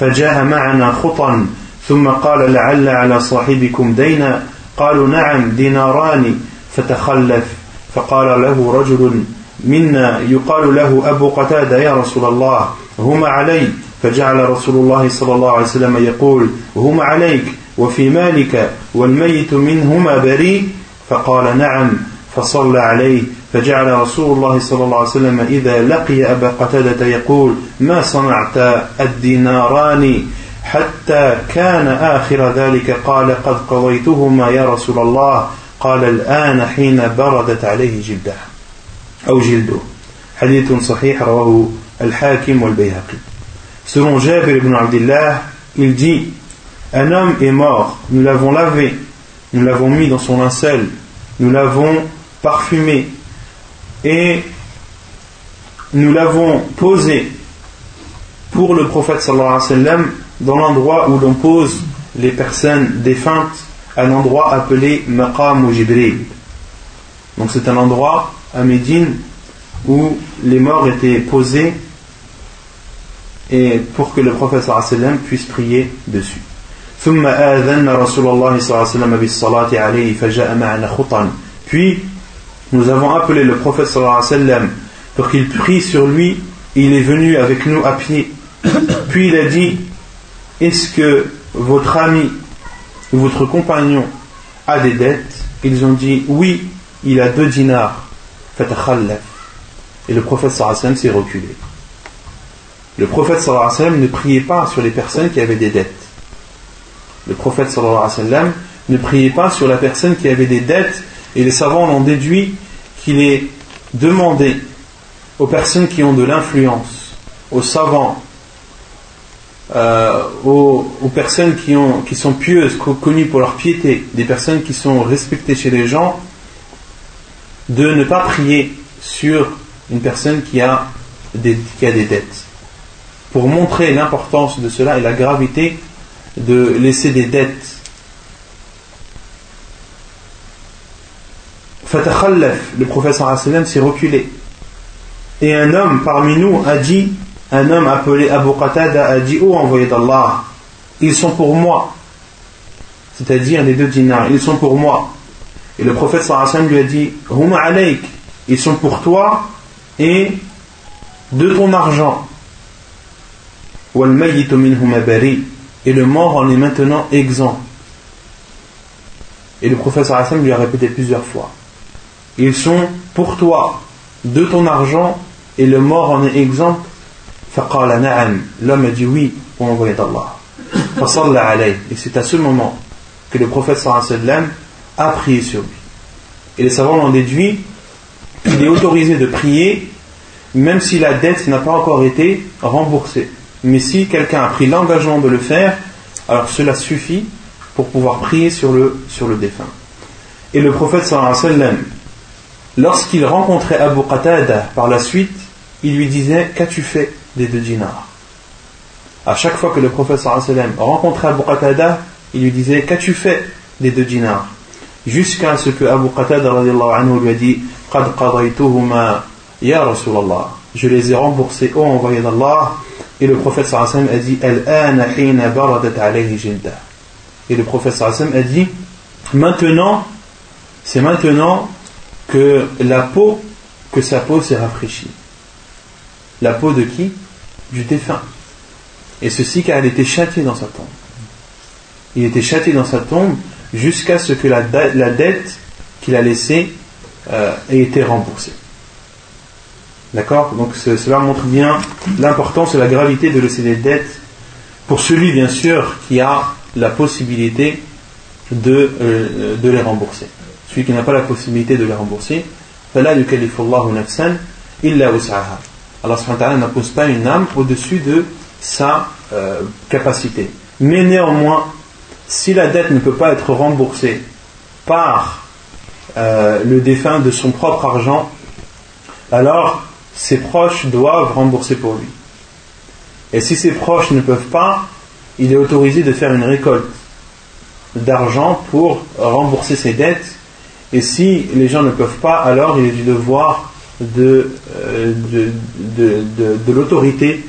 فجاء معنا خطأ ثم قال لعل على صاحبكم دينا. قالوا نعم ديناران. فتخلف. فقال له رجل منا يقال له أبو قتادة يا رسول الله هما علي. فجعل رسول الله صلى الله عليه وسلم يقول هما عليك وفي مالك والميت منهما بريء. فقال نعم فصلى عليه. فجعل رسول الله صلى الله عليه وسلم إذا لقي أبا قتادة يقول ما صنعت الديناران حتى كان آخر ذلك؟ قال قد قضيتهما يا رسول الله. قال الآن حين بردت عليه جلده أو جلده حديث صحيح رواه الحاكم والبيهقي Selon Jabir ibn Abdullah, il dit Un homme est mort, nous l'avons lavé, nous l'avons mis dans son linceul, nous l'avons parfumé, et nous l'avons posé pour le prophète sallallahu alayhi wa sallam dans l'endroit où l'on pose les personnes défuntes, un endroit appelé Maqam ou. Donc c'est un endroit à Médine où les morts étaient posés et pour que le prophète sallallahu alayhi wa sallam puisse prier dessus. Puis nous avons appelé le prophète sallam pour qu'il prie sur lui. Il est venu avec nous à pied. Puis il a dit Est-ce que votre ami votre compagnon a des dettes Ils ont dit Oui, il a deux dinars. Et le prophète sallallahu s'est reculé. Le prophète sallallahu ne priait pas sur les personnes qui avaient des dettes. Le prophète sallallahu ne priait pas sur la personne qui avait des dettes et les savants ont déduit qu'il est demandé aux personnes qui ont de l'influence, aux savants, euh, aux, personnes qui, ont, qui sont pieuses, connues pour leur piété, des personnes qui sont respectées chez les gens, de ne pas prier sur une personne qui a des, qui a des dettes. Pour montrer l'importance de cela et la gravité de laisser des dettes le professeur s'est reculé. Et un homme parmi nous a dit, un homme appelé Abu Qatada a dit, oh envoyé d'Allah, ils sont pour moi. C'est-à-dire les deux dinars, ils sont pour moi. Et le prophète sallam lui a dit, Huma alayk, ils sont pour toi et de ton argent. Et le mort en est maintenant exempt. Et le prophète sallam lui a répété plusieurs fois ils sont pour toi de ton argent et le mort en est exempt l'homme a dit oui pour envoyer d'Allah. Et c'est à ce moment que le prophète sallam a prié sur lui. Et les savants ont déduit qu'il est autorisé de prier même si la dette n'a pas encore été remboursée. Mais si quelqu'un a pris l'engagement de le faire alors cela suffit pour pouvoir prier sur le, défunt. Et le prophète sallam Lorsqu'il rencontrait Abu Qatada par la suite, il lui disait Qu'as-tu fait? Des deux dinars À chaque fois que le sallam rencontrait Abu Qatada, il lui disait Qu'as-tu fait des deux dinars? Jusqu'à ce que Abu Qatada anhu, lui a dit Qad ya Rasulallah. Je les ai remboursés, ô envoyé d'Allah. Et le prophète sallam a dit Et le prophète a dit Maintenant, c'est maintenant que la peau, que sa peau s'est rafraîchie. La peau de qui? Du défunt. Et ceci car elle était châtiée dans sa tombe. Il était châtié dans sa tombe jusqu'à ce que la, dette qu'il a laissée euh, ait été remboursée. D'accord? Donc cela montre bien l'importance et la gravité de laisser des dettes pour celui, bien sûr, qui a la possibilité de, euh, les rembourser. Celui qui n'a pas la possibilité de les rembourser, Allah n'impose pas une âme au-dessus de sa euh, capacité. Mais néanmoins, si la dette ne peut pas être remboursée par euh, le défunt de son propre argent, alors ses proches doivent rembourser pour lui. Et si ses proches ne peuvent pas, il est autorisé de faire une récolte d'argent pour rembourser ses dettes. Et si les gens ne peuvent pas, alors il est du devoir de, euh, de, l'autorité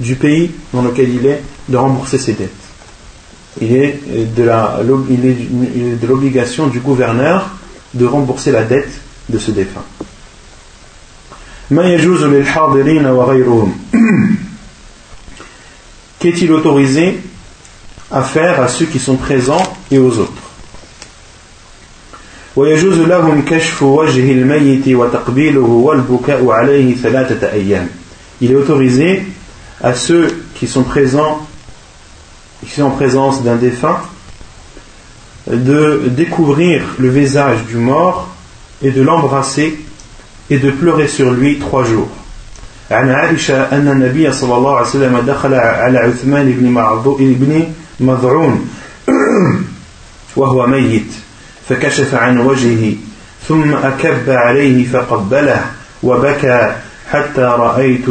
du pays dans lequel il est de rembourser ses dettes. Il est de l'obligation du gouverneur de rembourser la dette de ce défunt. Qu'est-il autorisé à faire à ceux qui sont présents et aux autres? Il est autorisé à ceux qui sont présents, qui sont en présence d'un défunt, de découvrir le visage du mort et de l'embrasser et de pleurer sur lui trois jours. عن عائشة أن النبي صلى الله عليه وسلم دخل على عثمان بن مضعون وهو ميت فكشف عن وجهه ثم أكب عليه فقبله وبكى حتى رأيت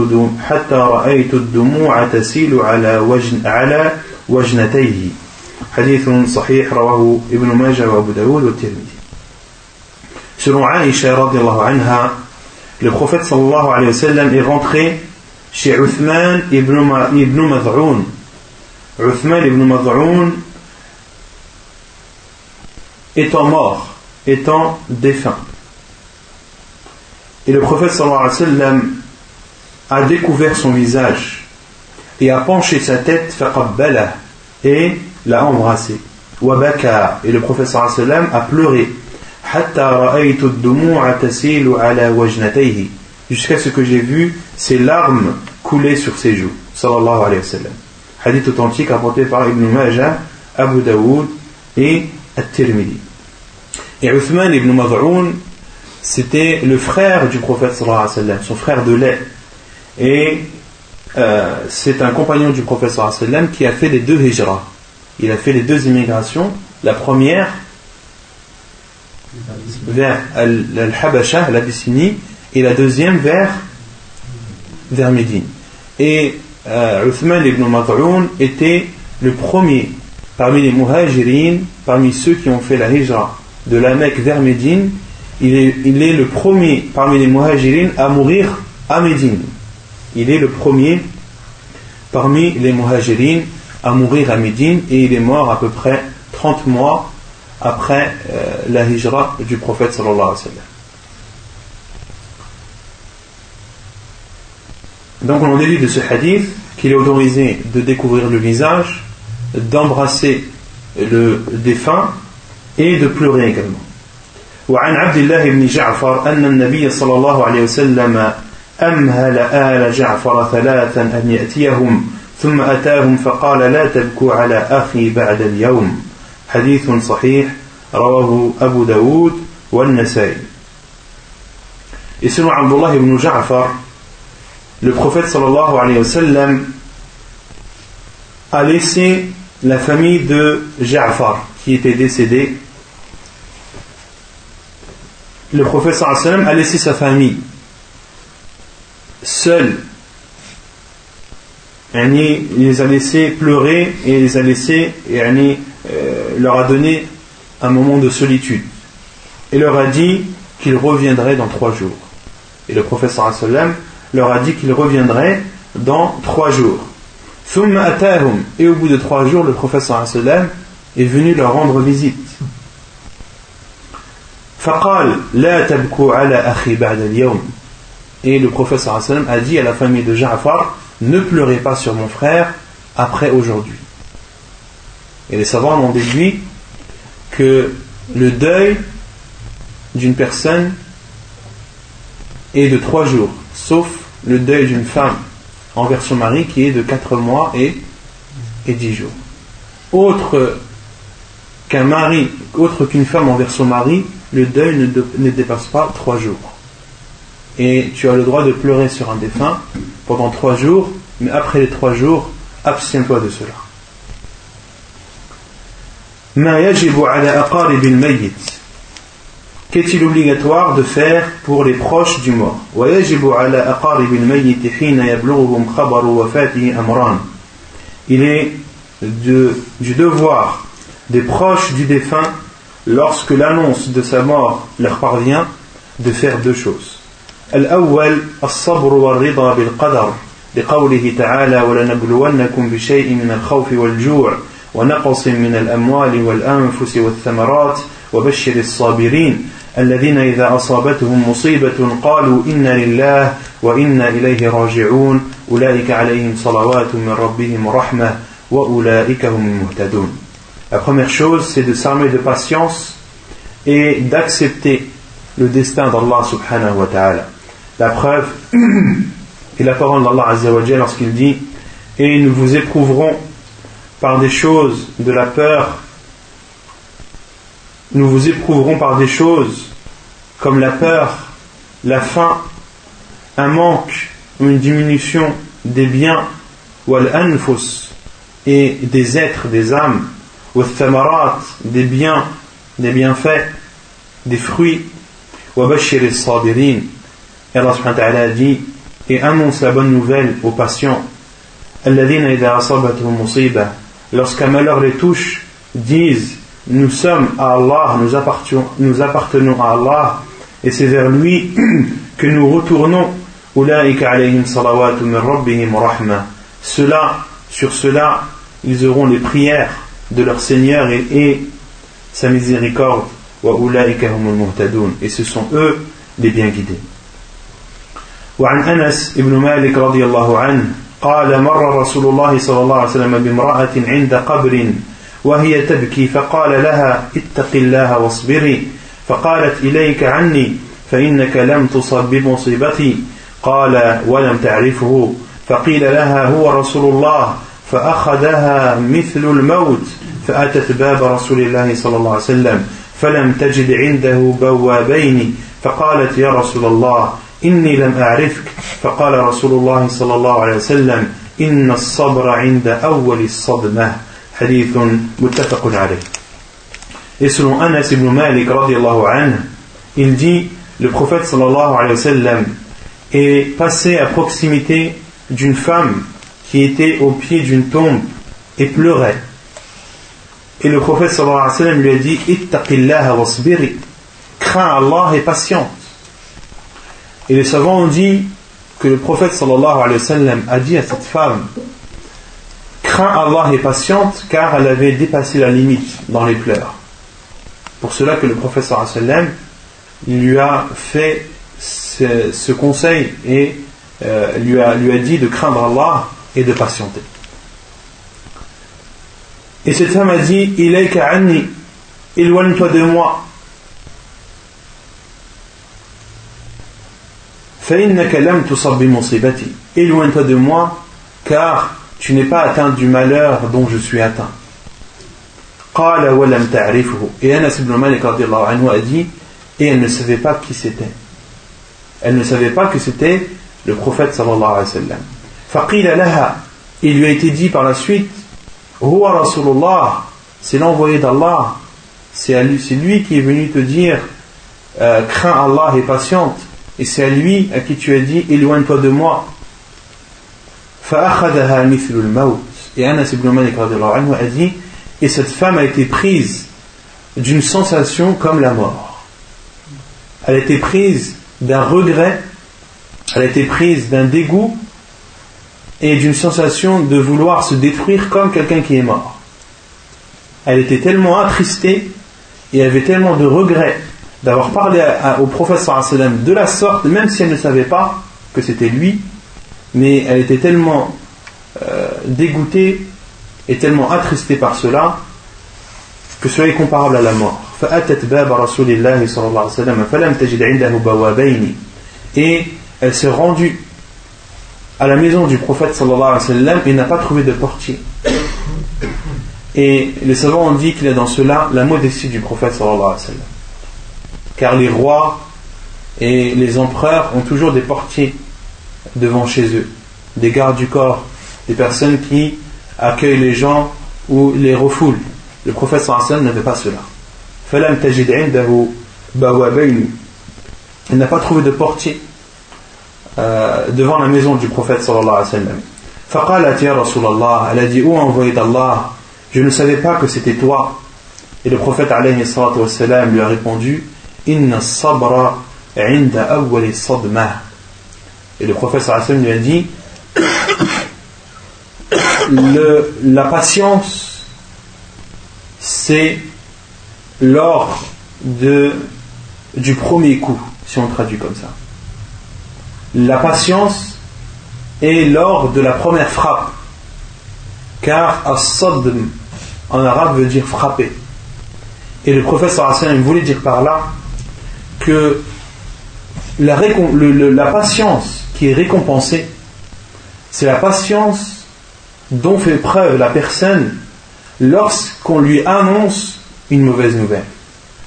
حتى رأيت الدموع تسيل على وجن على وجنتيه. حديث صحيح رواه ابن ماجه وأبو داود والترمذي. Selon radiallahu anha, le prophète sallallahu alayhi wa sallam est rentré chez Uthman ibn, ibn Mad'un. Uthman ibn étant mort, étant défunt. Et le prophète sallallahu alayhi wa sallam a découvert son visage et a penché sa tête et l'a embrassé. Et le prophète sallallahu alayhi wa sallam a pleuré. Jusqu'à ce que j'ai vu ses larmes couler sur ses joues. Sallallahu alayhi wa sallam. Hadith authentique apporté par Ibn Majah Abu Daoud et At-Tirmidhi et Uthman ibn Mad'un c'était le frère du prophète sallallahu alayhi wa sallam son frère de lait. Et euh, c'est un compagnon du prophète sallallahu alayhi wa sallam qui a fait les deux hijras. Il a fait les deux immigrations. La première vers Al-Habasha, l'Abyssinie, et la deuxième vers, vers Médine. Et euh, Uthman ibn Mat'un était le premier parmi les muhajirin, parmi ceux qui ont fait la hijra de la Mecque vers Médine. Il est, il est le premier parmi les muhajirin à mourir à Médine. Il est le premier parmi les muhajirin à mourir à Médine et il est mort à peu près 30 mois après euh, la hijra du prophète sallallahu alayhi wa sallam. Donc on en déduit de ce hadith qu'il est autorisé de découvrir le visage, d'embrasser le défunt et de pleurer également. وعن عبد الله بن جعفر أن النبي صلى الله عليه وسلم أمهل آل جعفر ثلاثا أن يأتيهم ثم أتاهم فقال لا تبكوا على أخي بعد اليوم حديث صحيح رواه أبو داود والنسائي Et selon Abdullah ibn Ja'far, le prophète sallallahu alayhi wa sallam a laissé la famille de Ja'far qui était décédé. Le prophète sallam a laissé sa famille seule. Il les a laissés pleurer et les a laissés yani, euh, leur a donné un moment de solitude et leur a dit qu'il reviendrait dans trois jours. Et le professeur sallam leur a dit qu'il reviendrait dans trois jours. Et au bout de trois jours, le prophète sallam est venu leur rendre visite. Et le prophète a dit à la famille de Ja'far Ne pleurez pas sur mon frère après aujourd'hui. Et les savants ont déduit que le deuil d'une personne est de trois jours, sauf le deuil d'une femme envers son mari qui est de quatre mois et, et dix jours. Autre qu'une femme envers son mari, le deuil ne, dépasse pas trois jours. Et tu as le droit de pleurer sur un défunt pendant trois jours, mais après les trois jours, abstiens-toi de cela. Qu'est-il obligatoire de faire pour les proches du mort? Il est du devoir des proches du défunt lorsque l'annonce de sa mort leur parvient de faire deux choses. الأول الصبر والرضا بالقدر لقوله تعالى ولنبلونكم بشيء من الخوف والجوع ونقص من الأموال والأنفس والثمرات وبشر الصابرين الذين إذا أصابتهم مصيبة قالوا إنا لله وإنا إليه راجعون أولئك عليهم صلوات من ربهم ورحمة وأولئك هم المهتدون La première chose, c'est de s'armer de patience et d'accepter le destin d'Allah subhanahu wa ta'ala. La preuve est la parole d'Allah azza lorsqu'il dit Et nous vous éprouverons par des choses de la peur nous vous éprouverons par des choses comme la peur, la faim, un manque ou une diminution des biens, ou anfus et des êtres, des âmes, ou des biens, des bienfaits, des fruits, bashir sabirin. Et Allah subhanahu wa ta'ala dit et annonce la bonne nouvelle aux patients. Lorsqu'un malheur les touche, disent nous sommes à Allah, nous appartenons, nous appartenons à Allah, et c'est vers lui que nous retournons. Cela, sur cela, ils auront les prières de leur Seigneur et, et sa miséricorde. Et ce sont eux les bien guidés. وعن أنس بن مالك رضي الله عنه قال مر رسول الله صلى الله عليه وسلم بامرأة عند قبر وهي تبكي فقال لها اتق الله واصبري فقالت إليك عني فإنك لم تصب بمصيبتي قال ولم تعرفه فقيل لها هو رسول الله فأخذها مثل الموت فأتت باب رسول الله صلى الله عليه وسلم فلم تجد عنده بوابين. فقالت يا رسول الله إني لم أعرفك. فقال رسول الله صلى الله عليه وسلم إن الصبر عند أول الصدمة. Et selon Anas ibn Malik anhu, il dit le prophète sallallahu alayhi wa sallam est passé à proximité d'une femme. Qui était au pied d'une tombe et pleurait. Et le prophète sallallahu alayhi wa sallam lui a dit Ittaqillaha wasbiri crains Allah et patiente. Et les savants ont dit que le prophète sallallahu a dit à cette femme craint Allah et patiente car elle avait dépassé la limite dans les pleurs. Pour cela que le professeur sallam lui a fait ce, conseil et euh, lui, a, lui a dit de craindre Allah et de patienter. Et cette femme a dit Ilayka anni, éloigne-toi de moi. Éloigne-toi de moi car tu n'es pas atteint du malheur dont je suis atteint. Et Anas ibn a dit et elle ne savait pas qui c'était. Elle ne savait pas que c'était le prophète sallallahu alayhi wa sallam. Il lui a été dit par la suite c'est l'envoyé d'Allah. C'est lui qui est venu te dire euh, crains Allah et patiente. Et c'est à lui à qui tu as dit éloigne-toi de moi. Et Anas ibn Malik a dit Et cette femme a été prise d'une sensation comme la mort. Elle a été prise d'un regret, elle a été prise d'un dégoût et d'une sensation de vouloir se détruire comme quelqu'un qui est mort. Elle était tellement attristée et avait tellement de regrets d'avoir parlé au sallam de la sorte, même si elle ne savait pas que c'était lui, mais elle était tellement euh, dégoûtée et tellement attristée par cela que cela est comparable à la mort. Et elle s'est rendue à la maison du prophète et n'a pas trouvé de portier. Et les savants ont dit qu'il a dans cela la modestie du prophète Car les rois et les empereurs ont toujours des portiers devant chez eux, des gardes du corps, des personnes qui accueillent les gens ou les refoulent. Le prophète sallallahu n'avait pas cela. Il n'a pas trouvé de portier euh, devant la maison du prophète sallallahu alayhi wa sallam. فقالت يا رسول الله elle a dit oh envoyé d'Allah je ne savais pas que c'était toi et le prophète alayhi wa sallam lui a répondu inna sabra inda awwali sadma et le prophète sallallahu alayhi wa sallam lui a dit le, la patience, c'est lors de, du premier coup, si on traduit comme ça. La patience est lors de la première frappe, car as-sadm en arabe veut dire frapper. Et le professeur Hassan voulait dire par là que la patience qui est récompensée, c'est la patience dont fait preuve la personne lorsqu'on lui annonce une mauvaise nouvelle.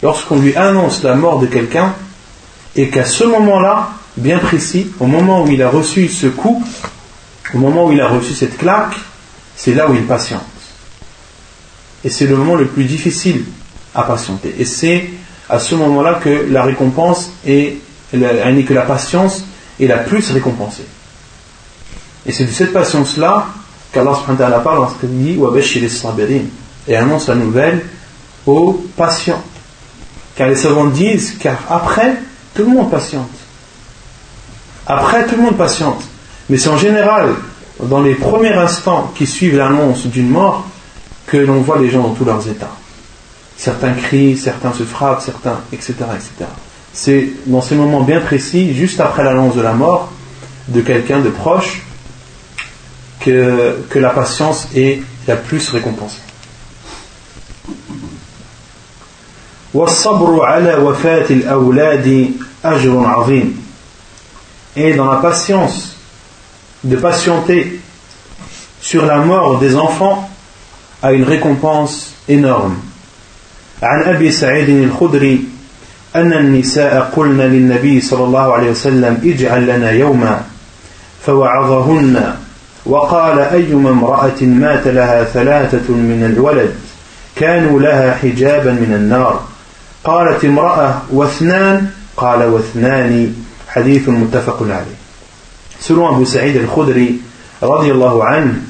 Lorsqu'on lui annonce la mort de quelqu'un et qu'à ce moment-là, bien précis, au moment où il a reçu ce coup, au moment où il a reçu cette claque, c'est là où il patiente. Et c'est le moment le plus difficile à patienter. Et c'est à ce moment-là que la récompense est, que la patience est la plus récompensée. Et c'est de cette patience-là qu'Allah subhanahu wa parle lorsqu'il dit et annonce la nouvelle aux patients. Car les savants disent car après, tout le monde patiente. Après, tout le monde patiente. Mais c'est en général, dans les premiers instants qui suivent l'annonce d'une mort, que l'on voit les gens dans tous leurs états. Certains crient, certains se frappent, certains, etc. etc. C'est dans ces moments bien précis, juste après l'annonce de la mort de quelqu'un de proche, que, que la patience est la plus récompensée Et dans la patience de patienter sur la mort des enfants a une récompense énorme. عن أبي سعيد الخدري أن النساء قلن للنبي صلى الله عليه وسلم اجعل لنا يوما فوعظهن وقال أيما امرأة مات لها ثلاثة من الولد كانوا لها حجابا من النار قالت امرأة واثنان قال واثنان حديث متفق عليه Selon Abu Sa'id al-Khudri, radiallahu anhu,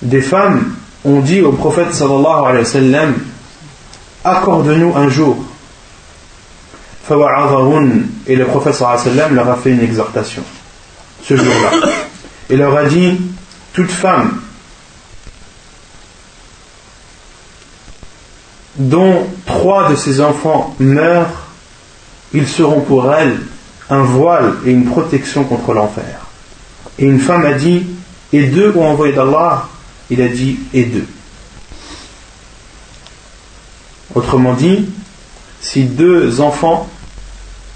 des femmes ont dit au prophète sallallahu alayhi wa sallam accorde-nous un jour. Et le prophète sallallahu alayhi wa sallam leur a fait une exhortation ce jour-là. et leur a dit toute femme dont trois de ses enfants meurent, ils seront pour elle un voile et une protection contre l'enfer. Et une femme a dit, et deux ont envoyé d'Allah, il a dit, et deux. Autrement dit, si deux enfants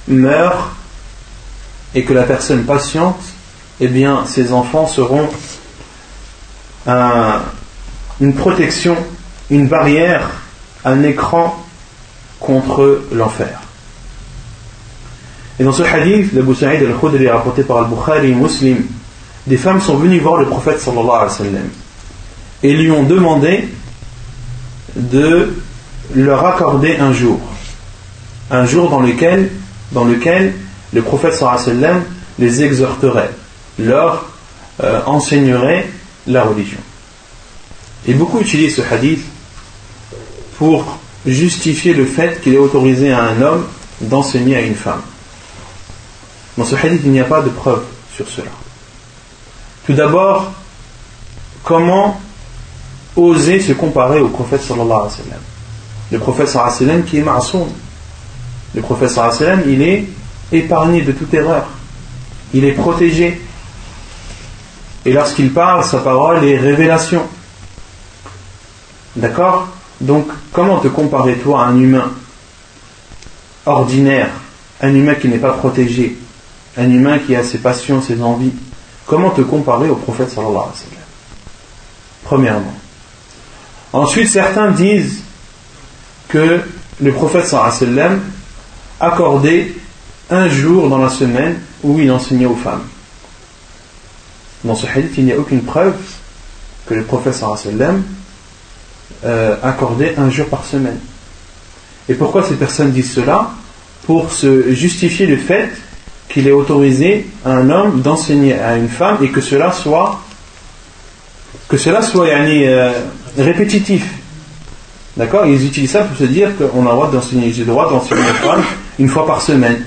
meurent et que la personne patiente, eh bien, ces enfants seront une protection, une barrière, un écran contre l'enfer. Et dans ce hadith, l'Abu Sa'id al-Khudri rapporté par Al-Bukhari Muslim, des femmes sont venues voir le prophète sallallahu alayhi wa sallam et lui ont demandé de leur accorder un jour. Un jour dans lequel, dans lequel le prophète sallallahu alayhi wa sallam les exhorterait leur euh, enseignerait la religion. Et beaucoup utilisent ce hadith pour justifier le fait qu'il est autorisé à un homme d'enseigner à une femme. Dans ce hadith, il n'y a pas de preuve sur cela. Tout d'abord, comment oser se comparer au prophète sallallahu alayhi wa sallam? Le prophète sallallahu alayhi qui est ma'soum. Le prophète sallallahu alayhi il est épargné de toute erreur. Il est protégé. Et lorsqu'il parle, sa parole est révélation. D'accord? Donc, comment te comparer toi à un humain ordinaire, un humain qui n'est pas protégé, un humain qui a ses passions, ses envies Comment te comparer au prophète sallallahu alayhi wa sallam? Premièrement. Ensuite, certains disent que le prophète sallallahu alayhi wa sallam accordait un jour dans la semaine où il enseignait aux femmes. Dans ce hadith, il n'y a aucune preuve que le prophète sallallahu alayhi wa sallam euh, accordait un jour par semaine. Et pourquoi ces personnes disent cela? Pour se justifier le fait qu'il est autorisé à un homme d'enseigner à une femme et que cela soit que cela soit euh, répétitif. D'accord? Ils utilisent ça pour se dire qu'on a le droit d'enseigner, j'ai le droit d'enseigner une femme une fois par semaine.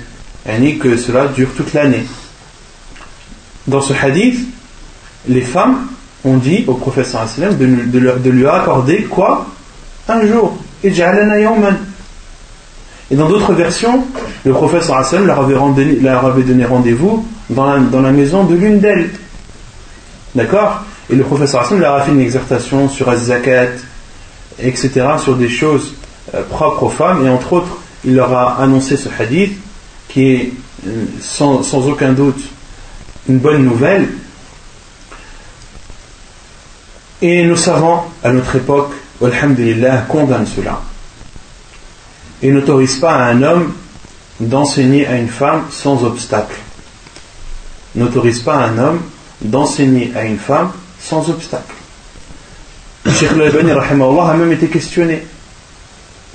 Et que cela dure toute l'année. Dans ce hadith, les femmes ont dit au professeur de, de, de lui accorder quoi? Un jour. Et et dans d'autres versions, le prophète leur avait, leur avait donné rendez-vous dans la, maison de l'une d'elles. D'accord? Et le prophète leur a fait une exhortation sur Az-Zakat, etc., sur des choses euh, propres aux femmes. Et entre autres, il leur a annoncé ce hadith qui est euh, sans, aucun doute une bonne nouvelle. Et nos savants, à notre époque, alhamdulillah, condamnent cela et n'autorise pas à un homme d'enseigner à une femme sans obstacle. N'autorise pas à un homme d'enseigner à une femme sans obstacle. Cheikh al a même été questionné.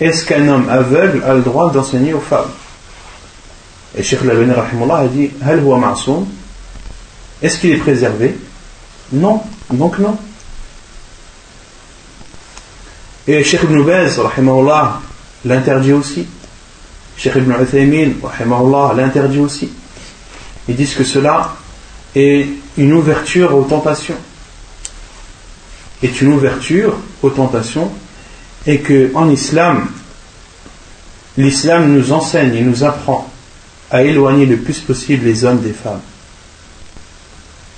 Est-ce qu'un homme aveugle a le droit d'enseigner aux femmes? Et Cheikh al a dit Est-ce qu'il est préservé? Non, donc non. Et Cheikh Ibn Baz, l'interdit aussi. Cheikh Ibn Uthaymin, l'interdit aussi. Ils disent que cela est une ouverture aux tentations. Est une ouverture aux tentations et que en islam, l'islam nous enseigne et nous apprend à éloigner le plus possible les hommes des femmes.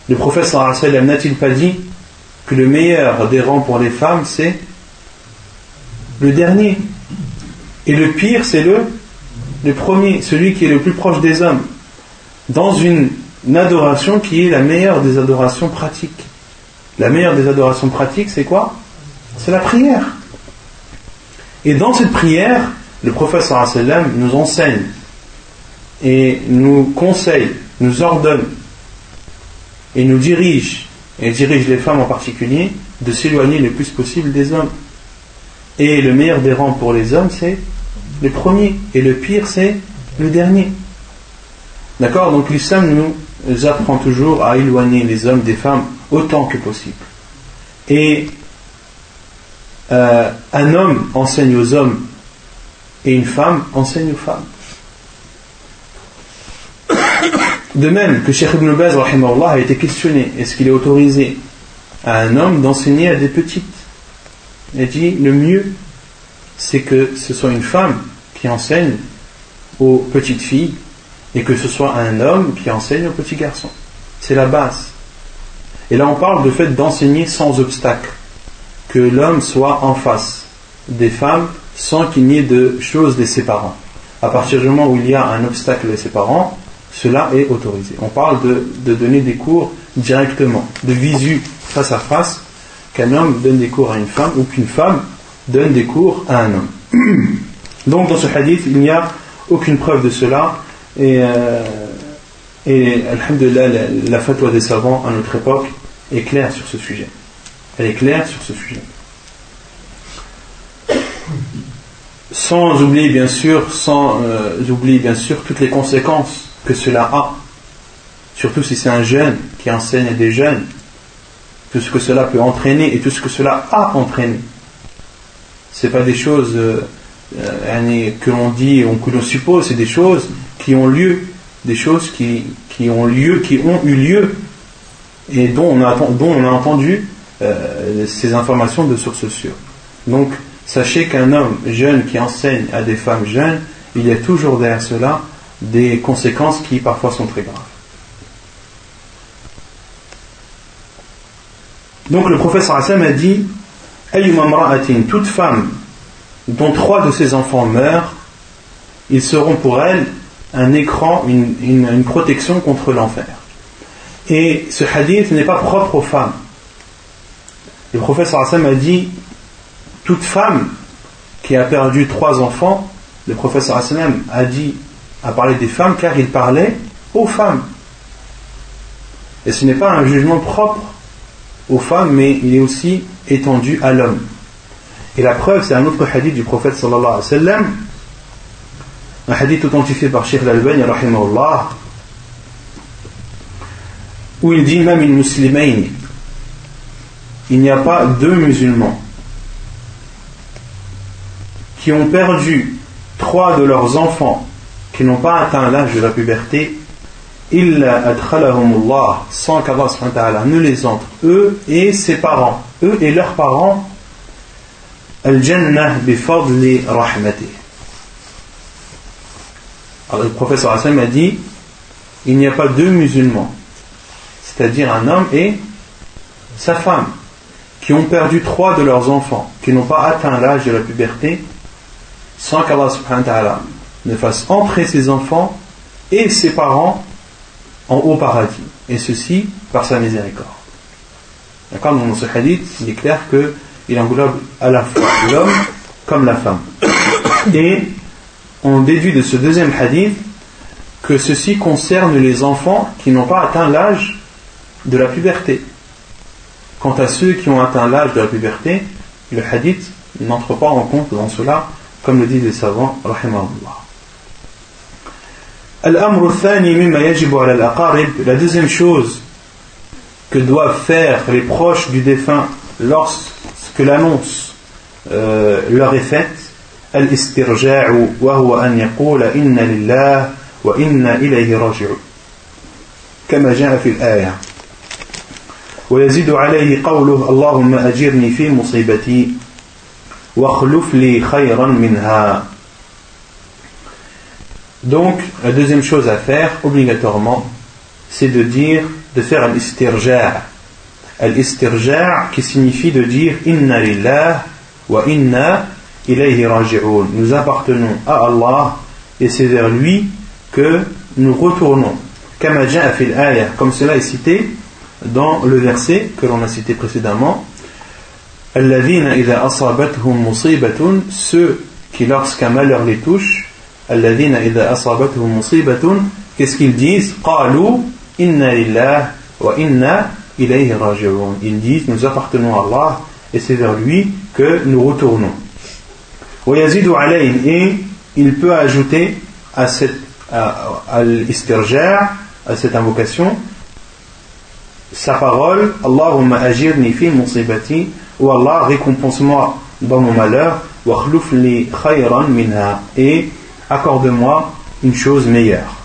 Le prophète sallallahu n'a-t-il pas dit que le meilleur des rangs pour les femmes c'est le dernier? Et le pire, c'est le, premier, celui qui est le plus proche des hommes, dans une, adoration qui est la meilleure des adorations pratiques. La meilleure des adorations pratiques, c'est quoi? C'est la prière. Et dans cette prière, le professeur sallam nous enseigne et nous conseille, nous ordonne et nous dirige, et dirige les femmes en particulier, de s'éloigner le plus possible des hommes. Et le meilleur des rangs pour les hommes, c'est le premier. Et le pire, c'est le dernier. D'accord? Donc l'islam nous apprend toujours à éloigner les hommes des femmes autant que possible. Et euh, un homme enseigne aux hommes et une femme enseigne aux femmes. De même que Cheikh Ibn Baz a été questionné est-ce qu'il est autorisé à un homme d'enseigner à des petites? Il a dit le mieux c'est que ce soit une femme qui enseigne aux petites filles et que ce soit un homme qui enseigne aux petits garçons. C'est la base. Et là, on parle de fait d'enseigner sans obstacle, que l'homme soit en face des femmes sans qu'il n'y ait de choses les séparant. À partir du moment où il y a un obstacle les séparant, cela est autorisé. On parle de, de donner des cours directement, de visu face à face, qu'un homme donne des cours à une femme ou qu'une femme donne des cours à un homme. Donc dans ce hadith, il n'y a aucune preuve de cela. Et, euh, la, la fatwa des savants à notre époque est claire sur ce sujet. Elle est claire sur ce sujet. Sans oublier bien sûr, sans euh, oublier bien sûr toutes les conséquences que cela a. Surtout si c'est un jeune qui enseigne à des jeunes, tout ce que cela peut entraîner et tout ce que cela a entraîné c'est pas des choses euh, que l'on dit ou que l'on suppose, c'est des choses qui ont lieu, des choses qui, qui ont lieu, qui ont eu lieu. et dont on a, dont on a entendu euh, ces informations de sources sûres. Donc, sachez qu'un homme jeune qui enseigne à des femmes jeunes, il y a toujours derrière cela des conséquences qui parfois sont très graves. Donc le professeur Hassan a dit toute femme dont trois de ses enfants meurent, ils seront pour elle un écran, une, protection contre l'enfer. Et ce hadith n'est pas propre aux femmes. Le professeur Hassan a dit toute femme qui a perdu trois enfants, le professeur Hassan a dit a parlé des femmes car il parlait aux femmes. Et ce n'est pas un jugement propre aux femmes, mais il est aussi étendu à l'homme. Et la preuve, c'est un autre hadith du prophète sallallahu alayhi wa sallam, un hadith authentifié par Sheikh al-Albani, où il dit même une musulmane, il n'y a pas deux musulmans qui ont perdu trois de leurs enfants qui n'ont pas atteint l'âge de la puberté sans qu'Allah ne les entre eux et ses parents eux et leurs parents al-jannah bifadli rahmatih alors le professeur Hassan a dit il n'y a pas deux musulmans c'est-à-dire un homme et sa femme qui ont perdu trois de leurs enfants qui n'ont pas atteint l'âge de la puberté sans qu'Allah ne fasse entrer ses enfants et ses parents en haut paradis. Et ceci par sa miséricorde. D'accord Dans ce hadith, il est clair qu'il englobe à la fois l'homme comme la femme. Et on déduit de ce deuxième hadith que ceci concerne les enfants qui n'ont pas atteint l'âge de la puberté. Quant à ceux qui ont atteint l'âge de la puberté, le hadith n'entre pas en compte dans cela, comme le disent les savants, rahimahullah. La deuxième chose que doivent faire les proches du défunt lorsque l'annonce euh, leur est faite, الاسترجاع وهو أن يقول إن لله وإنا إليه راجعون كما جاء في الآية ويزيد عليه قوله اللهم أجرني في مصيبتي واخلف لي خيرا منها Donc, la deuxième chose à faire, obligatoirement, c'est de dire, de faire al-istirja'. Al-istirja' qui signifie de dire Inna wa inna ilayhi raji'un. Nous appartenons à Allah et c'est vers lui que nous retournons. Comme cela est cité dans le verset que l'on a cité précédemment. Ceux qui lorsqu'un malheur les touche, qu'est-ce qu'ils disent? Ils disent Nous appartenons à Allah et c'est vers lui que nous retournons. Et il peut ajouter à cette à, l'istirja, à cette invocation, sa parole Allahumma ajirni fi musibati ou Allah récompense-moi dans mon malheur wa khayran minha et accorde-moi une chose meilleure.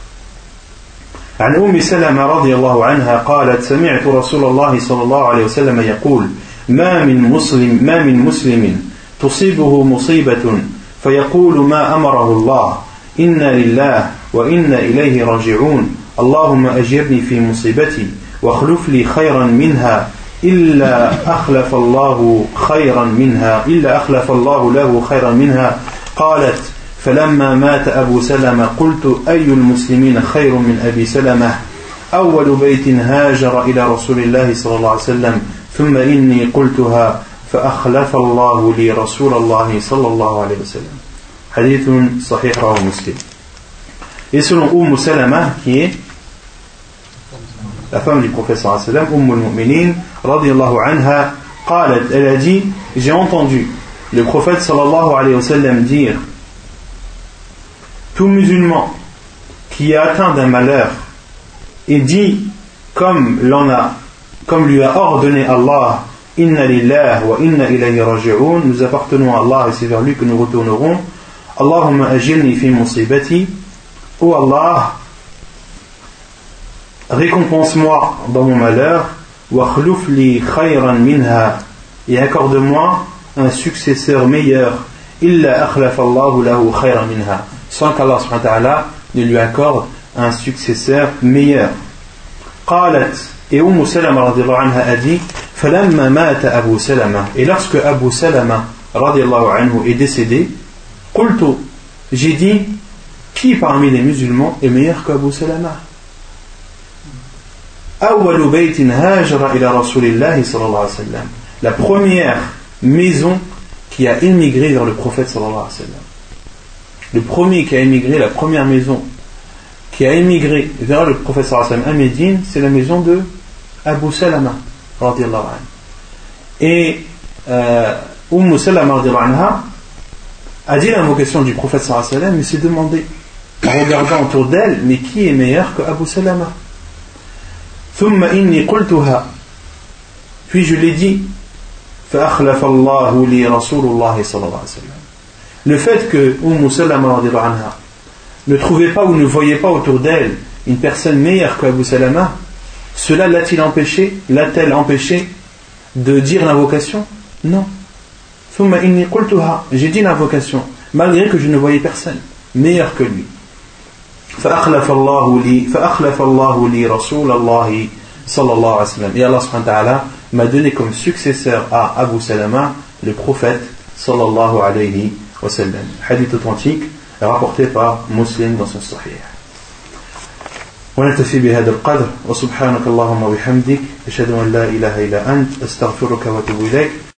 عن أم سلمة رضي الله عنها قالت سمعت رسول الله صلى الله عليه وسلم يقول ما من مسلم ما من مسلم تصيبه مصيبة فيقول ما أمره الله. إنا لله وإنا إليه راجعون. اللهم أجرني في مصيبتي واخلف لي خيرا منها. إلا أخلف الله خيرا منها. إلا أخلف الله له خيرا منها. قالت فلما مات أبو سلمة قلت أي المسلمين خير من أبي سلمة؟ أول بيت هاجر إلى رسول الله صلى الله عليه وسلم ثم إني قلتها فأخلف الله لي رسول الله صلى الله عليه وسلم. حديث صحيح رواه مسلم. يسأل أم سلمة هي؟ La femme du prophète, Umm al-Mu'minin, radiallahu anha, قالت, elle a dit, j'ai entendu le prophète, sallallahu alayhi wa sallam, dire, tout musulman qui est atteint d'un malheur et dit comme l'en a, comme lui a ordonné Allah, Inna lillah wa inna ilayhi raji'un, nous appartenons à Allah et c'est vers lui que nous retournerons. Allahumma ajilni fi musibati, ô Allah, récompense-moi dans mon malheur, wa li khayran minha, et accorde-moi un successeur meilleur, illa akhlaf Allahu lahu khayran minha sans qu'Allah ne lui accorde un successeur meilleur. et Umm Salama a dit et lorsque Abu Salama est décédé j'ai dit qui parmi les musulmans est meilleur qu'Abu Salama? La première maison qui a immigré vers le prophète sallallahu alayhi wa sallam le premier qui a émigré la première maison qui a émigré vers le prophète sallallahu alayhi wa sallam à Médine c'est la maison de Abu Salama radiallahu anhu et euh, Umm Salama radiallahu anha a dit l'invocation du prophète sallallahu alayhi wa sallam mais s'est demandé en regardant autour d'elle mais qui est meilleur que Abu Salama ثم إني قلتها puis je l'ai dit فأخلف الله لي رسول الله صلى الله عليه وسلم le fait que Umm Salama anha ne trouvait pas ou ne voyait pas autour d'elle une personne meilleure qu'Abu Salama cela l'a-t-il empêché l'a-t-elle empêché de dire l'invocation non ثم إني قلتها j'ai dit l'invocation malgré que je ne voyais personne meilleur que lui فأخلف الله لي فأخلف الله لي رسول الله صلى الله عليه وسلم et Allah subhanahu wa ta'ala m'a donné comme successeur à Abu Salama le prophète sallallahu alayhi wa sallam hadith authentique rapporté par Muslim dans son sahih. ونكتفي بهذا القدر. وسبحانك اللهم وبحمدك أشهد أن لا إله إلا أنت أستغفرك وأتوب إليك.